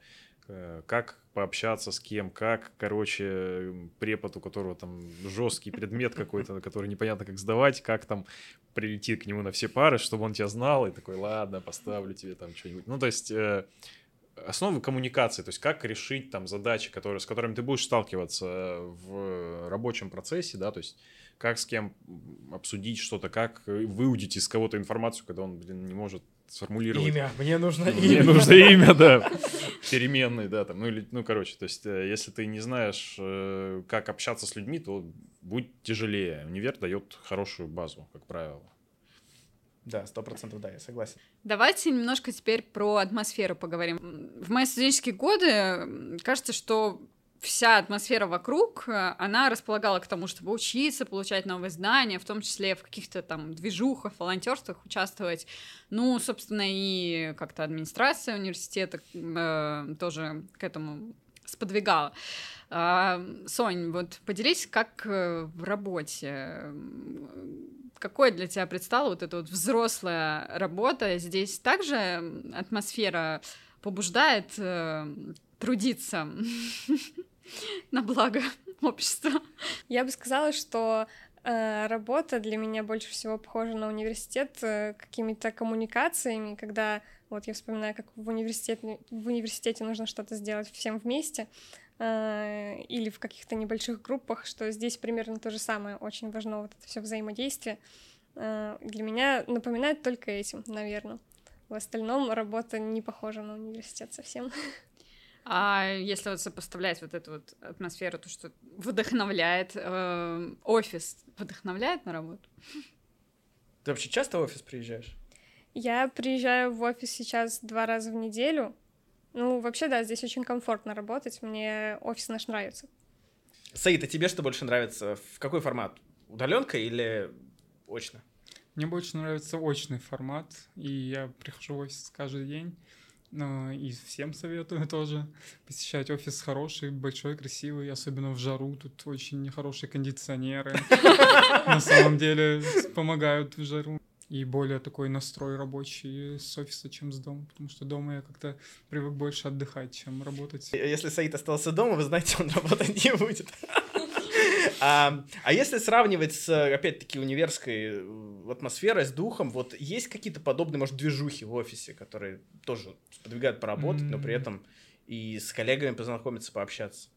э, как пообщаться с кем, как, короче, препод, у которого там жесткий предмет какой-то, который непонятно как сдавать, как там прилетит к нему на все пары, чтобы он тебя знал, и такой, ладно, поставлю тебе там что-нибудь. Ну, то есть э, основы коммуникации, то есть как решить там задачи, которые, с которыми ты будешь сталкиваться в рабочем процессе, да, то есть как с кем обсудить что-то, как выудить из кого-то информацию, когда он, блин, не может сформулировать. Имя, мне нужно Ну, Мне имя. нужно имя, да. [laughs] Переменный, да, там, ну, или, ну, короче, то есть, э, если ты не знаешь, э, как общаться с людьми, то будет тяжелее. Универ дает хорошую базу, как правило. Да, сто процентов, да, я согласен. Давайте немножко теперь про атмосферу поговорим. В мои студенческие годы кажется, что вся атмосфера вокруг, э, она располагала к тому, чтобы учиться, получать новые знания, в том числе в каких-то там движухах, волонтерствах участвовать. Ну, собственно, и как-то администрация университета э, тоже к этому сподвигала. А, Сонь, вот поделись, как э, в работе, какой для тебя предстала вот эта вот взрослая работа? Здесь также атмосфера побуждает э, трудиться [laughs] на благо общества. Я бы сказала, что э, работа для меня больше всего похожа на университет какими-то коммуникациями, когда вот я вспоминаю, как в университете, в университете нужно что-то сделать всем вместе, э, или в каких-то небольших группах, что здесь примерно то же самое, очень важно вот это все взаимодействие. Э, для меня напоминает только этим, наверное. В остальном работа не похожа на университет совсем. А если вот сопоставлять вот эту вот атмосферу, то, что вдохновляет э, офис, вдохновляет на работу? Ты вообще часто в офис приезжаешь? Я приезжаю в офис сейчас два раза в неделю. Ну, вообще, да, здесь очень комфортно работать. Мне офис наш нравится. Саид, а тебе что больше нравится? В какой формат? Удаленка или очно? Мне больше нравится очный формат, и я прихожу в офис каждый день. Ну, и всем советую [laughs] тоже посещать офис хороший, большой, красивый, особенно в жару. Тут очень хорошие кондиционеры. [laughs] На самом деле помогают в жару. И более такой настрой рабочий с офиса, чем с дома, потому что дома я как-то привык больше отдыхать, чем работать. Если Саид остался дома, вы знаете, он работать не будет. [laughs] А, а если сравнивать с, опять-таки, универской э, атмосферой, с духом, вот есть какие-то подобные, может, движухи в офисе, которые тоже подвигают поработать, но при этом и с коллегами познакомиться, пообщаться?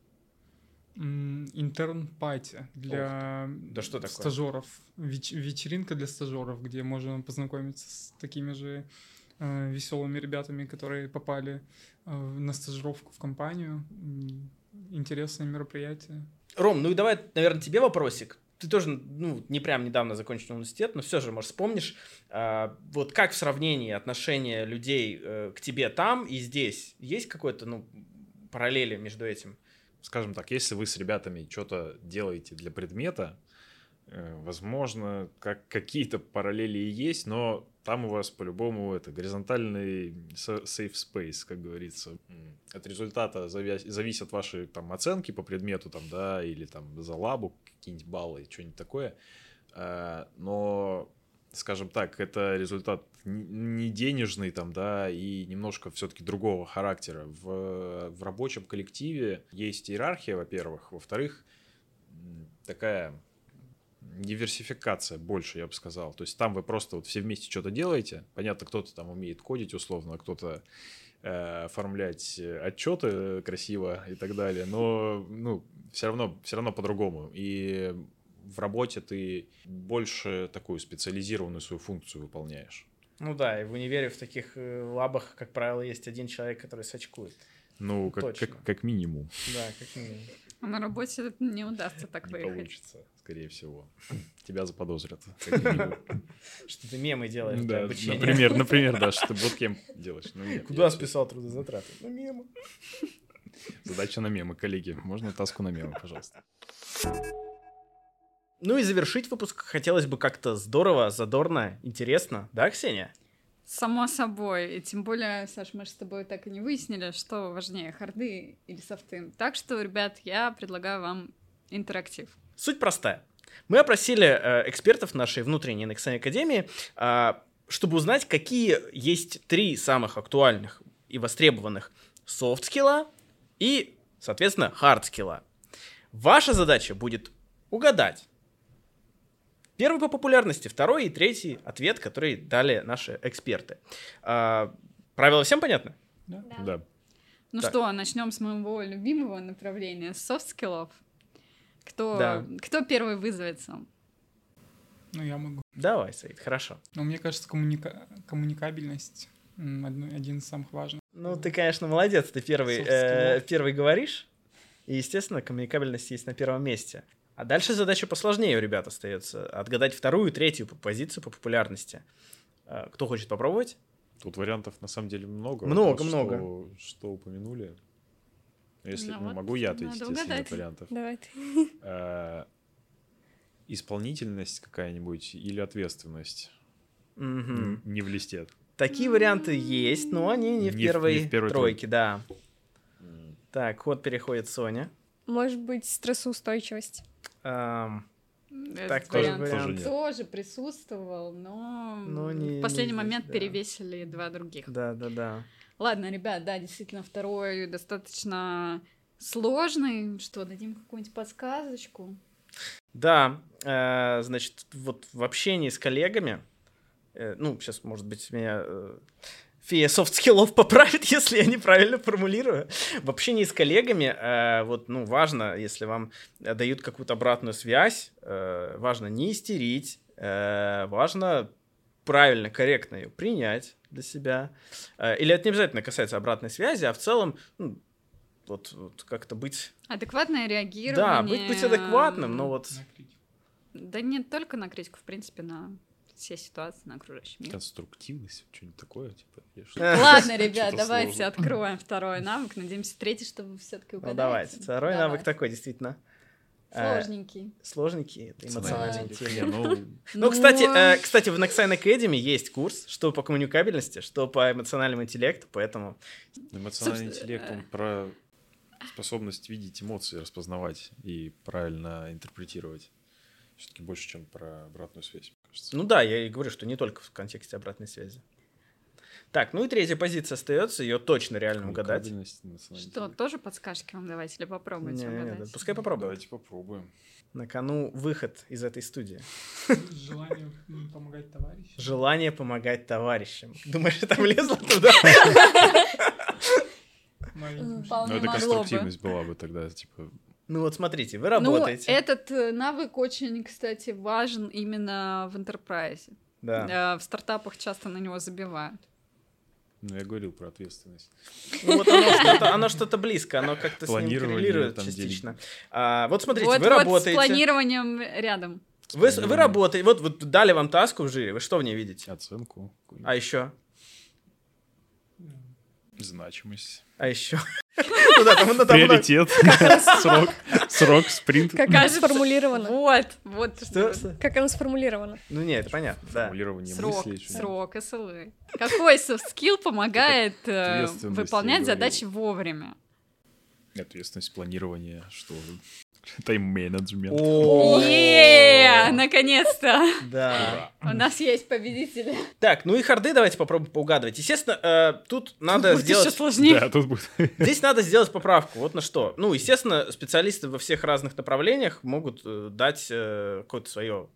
М, Интерн-пати для Да что такое? стажеров. Веч- вечеринка для стажеров, где можно познакомиться с такими же веселыми ребятами, которые попали э, на стажировку в компанию. Интересное мероприятие. Ром, ну и давай, наверное, тебе вопросик. Ты тоже, ну, не прям недавно закончил университет, но все же, может, вспомнишь, а, вот как в сравнении отношения людей э, к тебе там и здесь? Есть какой-то, ну, параллели между этим? Скажем так, если вы с ребятами что-то делаете для предмета, э, возможно, как какие-то параллели и есть, но там у вас по-любому это горизонтальный sa- safe space, как говорится. От результата завя- зависят ваши там оценки по предмету, там, да, или там за лабу какие-нибудь баллы, что-нибудь такое. Э, но, скажем так, это результат не денежный там, да, и немножко все-таки другого характера. В, в рабочем коллективе есть иерархия, во-первых. Во-вторых, такая диверсификация больше, я бы сказал. То есть там вы просто вот все вместе что-то делаете. Понятно, кто-то там умеет кодить условно, а кто-то э, оформлять отчеты красиво и так далее. Но ну, все равно, все равно по-другому. И в работе ты больше такую специализированную свою функцию выполняешь. Ну да, и в универе в таких э, лабах, как правило, есть один человек, который сочкует. Ну, как, Точно. как, как минимум. Да, как минимум. А на работе не удастся так Не выехать. получится, скорее всего. Тебя заподозрят. [laughs] как минимум. Что ты мемы делаешь для Да, обучения. например, например, да, что ты буткемп делаешь. Ну, Куда списал трудозатраты? Ну, мемы. Задача на мемы, коллеги. Можно таску на мемы, пожалуйста. Ну и завершить выпуск хотелось бы как-то здорово, задорно, интересно. Да, Ксения? Само собой. И тем более, Саш, мы же с тобой так и не выяснили, что важнее, харды или софты. Так что, ребят, я предлагаю вам интерактив. Суть простая. Мы опросили э, экспертов нашей внутренней Nexan Академии, э, чтобы узнать, какие есть три самых актуальных и востребованных софт-скилла и, соответственно, хард-скилла. Ваша задача будет угадать первый по популярности, второй и третий ответ, который дали наши эксперты. А, правила всем понятны? Да. Ну Так. что, начнем с моего любимого направления, софт-скиллов. Кто, Да. кто первый вызовется? Ну, я могу. Давай, Саид, хорошо. Но мне кажется, коммуника- коммуникабельность один из самых важных. Ну, ты, конечно, молодец, ты первый, э, первый говоришь. И, естественно, коммуникабельность есть на первом месте. А дальше задача посложнее у ребят остается. Отгадать вторую, третью по- позицию по популярности. Э, Кто хочет попробовать? Тут вариантов на самом деле много. Много, Вопрос, много. Что, что упомянули? Если Ну ну, вот могу я ответить, если нет вариантов. Давай ты. Э, Исполнительность какая-нибудь или ответственность Мгм. Н- не в листе. Такие варианты есть, но они не в Не в- не первой, в первой тройке, тройке. да. Так, ход переходит Соня. Может быть, стрессоустойчивость. Эм, Так, тоже- вариант тоже тоже присутствовал, но, Но не- в последний не момент здесь, да. перевесили два других. да, да, да. Ладно, ребят, да, действительно, второй достаточно сложный. Что, дадим какую-нибудь подсказочку? Да, э, значит, вот в общении с коллегами, э, ну, сейчас, может быть, меня э, фея софт-скиллов [laughs] поправит, если я неправильно формулирую. В общении с коллегами, э, вот, ну, важно, если вам дают какую-то обратную связь, э, важно не истерить, э, важно правильно, корректно ее принять для себя. Э, Или это не обязательно касается обратной связи, а в целом, ну, вот, вот как-то быть... Адекватное реагирование. Да, быть, быть адекватным, но вот... Да не только на критику, в принципе, на все ситуации, на окружающий мир. Конструктивность, что-нибудь такое, типа. Ладно, [laughs] ребят, давайте [laughs] откроем второй навык. Надеемся, третий, чтобы все-таки Ну, угадать. давайте. Второй навык такой, действительно. э, Сложненький. Сложненький, это эмоциональный интеллект. [laughs] ну, Ну, кстати, э, кстати, в Nexine Academy есть курс, что по коммуникабельности, что по эмоциональному интеллекту, поэтому... эмоциональный интеллект, э. он про способность видеть эмоции, распознавать и правильно интерпретировать. Все-таки больше, чем про обратную связь, кажется. Ну да, я и говорю, что не только в контексте обратной связи. Так, ну и третья позиция остается, ее точно реально угадать. Что, тоже подсказки вам давайте или попробуйте да, угадать? пускай попробуем. Давайте попробуем. На кону выход из этой студии. Желание помогать товарищам. Желание помогать товарищам. Думаешь, я там влезла туда? Ну, это конструктивность была бы тогда, типа, Ну вот смотрите, вы Ну, работаете. этот э, навык очень, кстати, важен именно в enterprise. Да. Э, В стартапах часто на него забивают. ну, я говорил про ответственность. Ну, вот оно что-то, оно что-то близко, оно как-то с ним коррелирует там частично. А, вот смотрите, вот, вы вот работаете. с планированием рядом. Вы, с- вы планированием. работаете, вот, вот дали вам таску в жире, вы что в ней видите? Оценку, А еще? Значимость, А еще? Ну ну, приоритет, срок, срок, спринт. Как оно сформулировано? Вот, вот. Что? Как оно сформулировано? Ну нет, это понятно, да. Формулирование Срок, мыслей. срок, SLA. Какой skill помогает э, выполнять задачи вовремя? Ответственность, планирование, что [laughs] Тайм-менеджмент. Наконец-то! Да. У нас есть победители. Так, ну и харды давайте попробуем поугадывать. Естественно, э, тут надо сделать... сложнее. Да, тут будет. [laughs] Здесь надо сделать поправку. Вот на что. Ну, естественно, специалисты во всех разных направлениях могут э, дать э, какое-то свое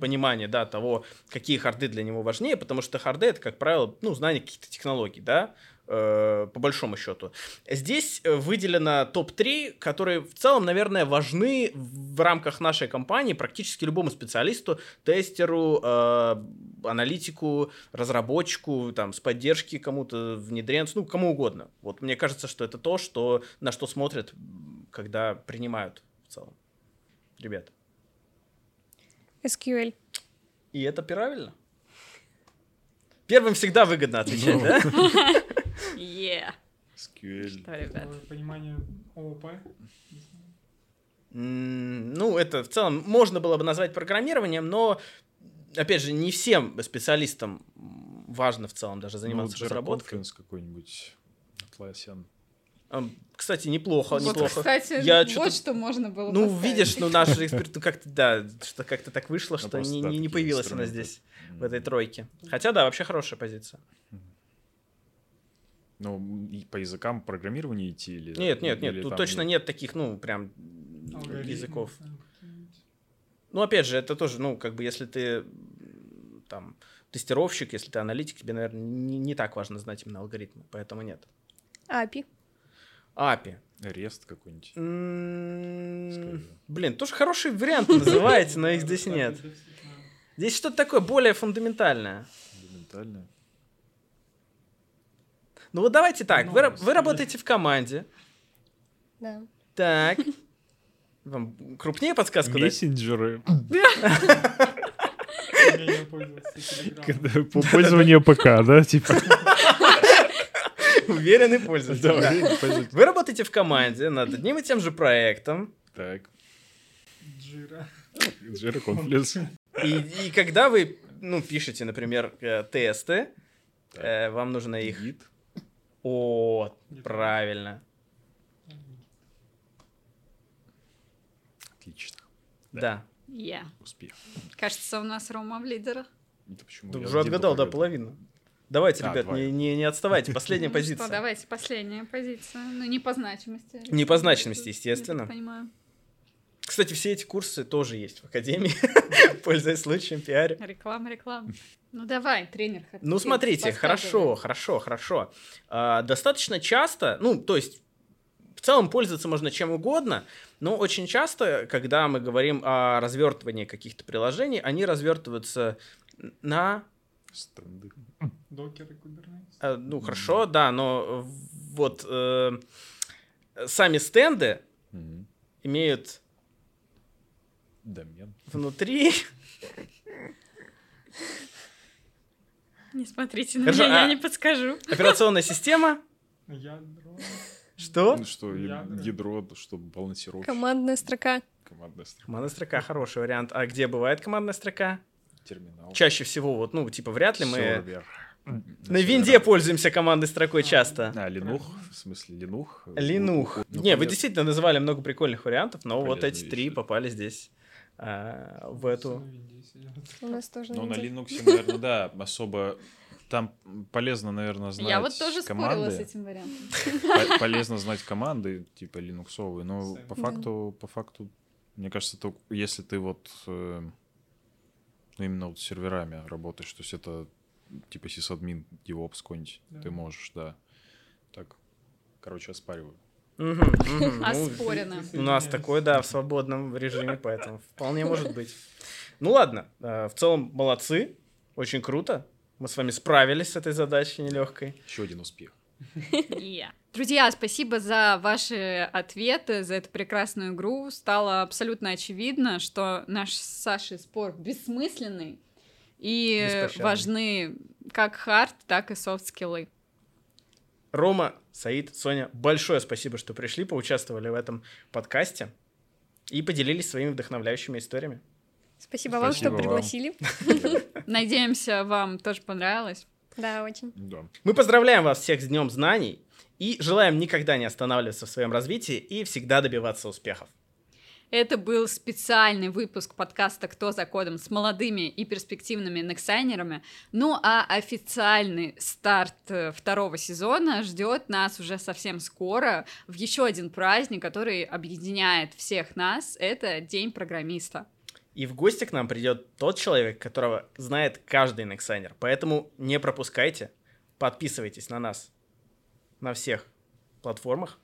понимание, да, того, какие харды для него важнее, потому что харды это, как правило, ну, знание каких-то технологий, да, по большому счету. Здесь э, выделено топ-3, которые в целом, наверное, важны в рамках нашей компании практически любому специалисту, тестеру, э, аналитику, разработчику, там, с поддержки кому-то, внедренцу, ну, кому угодно. Вот мне кажется, что это то, что, на что смотрят, когда принимают в целом. Ребята. SQL. И это правильно? Первым всегда выгодно отвечать, да? [laughs] Е. SQL. Что, ребят? Понимание ООП. Ну, это в целом можно было бы назвать программированием, но, опять же, не всем специалистам важно в целом даже заниматься Ну, разработкой. Какой-нибудь. Atlassian. Кстати, неплохо, Вот, неплохо. кстати, Я вот что можно было Ну, поставить. видишь, ну, наш эксперт, ну, как-то, да, что как-то так вышло, Ну, что просто, не, да, не- появилась она здесь, в этой тройке. Хотя, да, вообще хорошая позиция. Ну, и по языкам программирования идти или... Нет, нет, нет, или тут там точно нет? нет таких, ну, прям Алгоритмы, языков. Ну, опять же, это тоже, ну, как бы, если ты там тестировщик, если ты аналитик, тебе, наверное, не, не так важно знать именно алгоритмы, поэтому нет. API. API. REST какой-нибудь. Скорее. Блин, тоже хороший вариант называется, но их здесь нет. Здесь что-то такое более фундаментальное. Фундаментальное. Ну вот давайте так, вы, Ну, вы работаете в команде, Да. так. Вам крупнее подсказку дать? Мессенджеры. Пользование ПК, да, типа? Уверенный пользователь. Вы работаете в команде над одним и тем же проектом, Так. Jira Confluence. и, и когда вы ну, пишете, например, э, тесты, э, вам нужно их... О, правильно. Отлично. Да. Е. Успех. Кажется, у нас Рома в лидерах. Это почему? Ты Я уже отгадал, да, половину. Давайте, А, ребят, два. не, не, не отставайте. [laughs] Последняя Ну позиция. что, давайте, последняя позиция. Ну, не по значимости. Не по значимости, Я естественно. так понимаю. Кстати, все эти курсы тоже есть в Академии. [laughs] Пользуясь случаем, пиаре. Реклама, реклама. Ну давай, тренер. Ну, смотрите, хорошо, хорошо, хорошо. А, достаточно часто, ну, то есть, в целом пользоваться можно чем угодно, но очень часто, когда мы говорим о развертывании каких-то приложений, они развертываются на Стенды. Докер и Kubernetes. Э, Ну, хорошо, да, но вот э, сами стенды имеют Домен. внутри... Не смотрите на Хорошо, меня, я а- не подскажу. Операционная система. Ядро. Что? Ну что, Ядра. ядро, чтобы балансировка. Командная строка. Командная строка. Командная строка хороший вариант. А где бывает командная строка? Терминал. Чаще всего, вот, ну, типа, вряд ли мы Сервер. на винде пользуемся командной строкой часто. А, Linux, в смысле Linux. Линух. Ну, Не, вы действительно называли много прикольных вариантов, но вот Полезные эти три вещи. попали здесь а, в эту. У нас тоже Ну, на. Linux, наверное, да, особо... Там полезно, наверное, знать Я вот тоже спорила команды. с этим вариантом. По- Полезно знать команды, типа линуксовые, но по факту, по факту, мне кажется, только если ты вот э, ну, именно вот с серверами работаешь, то есть это типа сисадмин, DevOps какой-нибудь, Да. ты можешь, да. Так, короче, оспариваю. Ну, Оспорено. У нас такой, да, в свободном режиме, поэтому вполне может быть. Ну ладно, э, в целом молодцы, очень круто. Мы с вами справились с этой задачей нелегкой. Еще один успех. Yeah. Друзья, спасибо за ваши ответы, за эту прекрасную игру. Стало абсолютно очевидно, что наш с Сашей спор бессмысленный и важны как хард, так и софт-скиллы. Рома, Саид, Соня, большое спасибо, что пришли, поучаствовали в этом подкасте и поделились своими вдохновляющими историями. Спасибо вам, что Спасибо вам. пригласили. [laughs] Надеемся, вам тоже понравилось. Да, очень. Да. Мы поздравляем вас всех с Днем Знаний и желаем никогда не останавливаться в своем развитии и всегда добиваться успехов. Это был специальный выпуск подкаста «Кто за кодом» с молодыми и перспективными нексайнерами. Ну а официальный старт э, второго сезона ждет нас уже совсем скоро в еще один праздник, который объединяет всех нас. Это День программиста. И в гости к нам придет тот человек, которого знает каждый нексайнер. Поэтому не пропускайте, подписывайтесь на нас на всех платформах.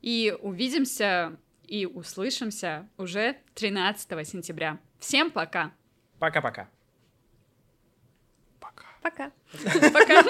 И увидимся и услышимся уже 13 сентября. Всем пока! Пока-пока. Пока. Пока!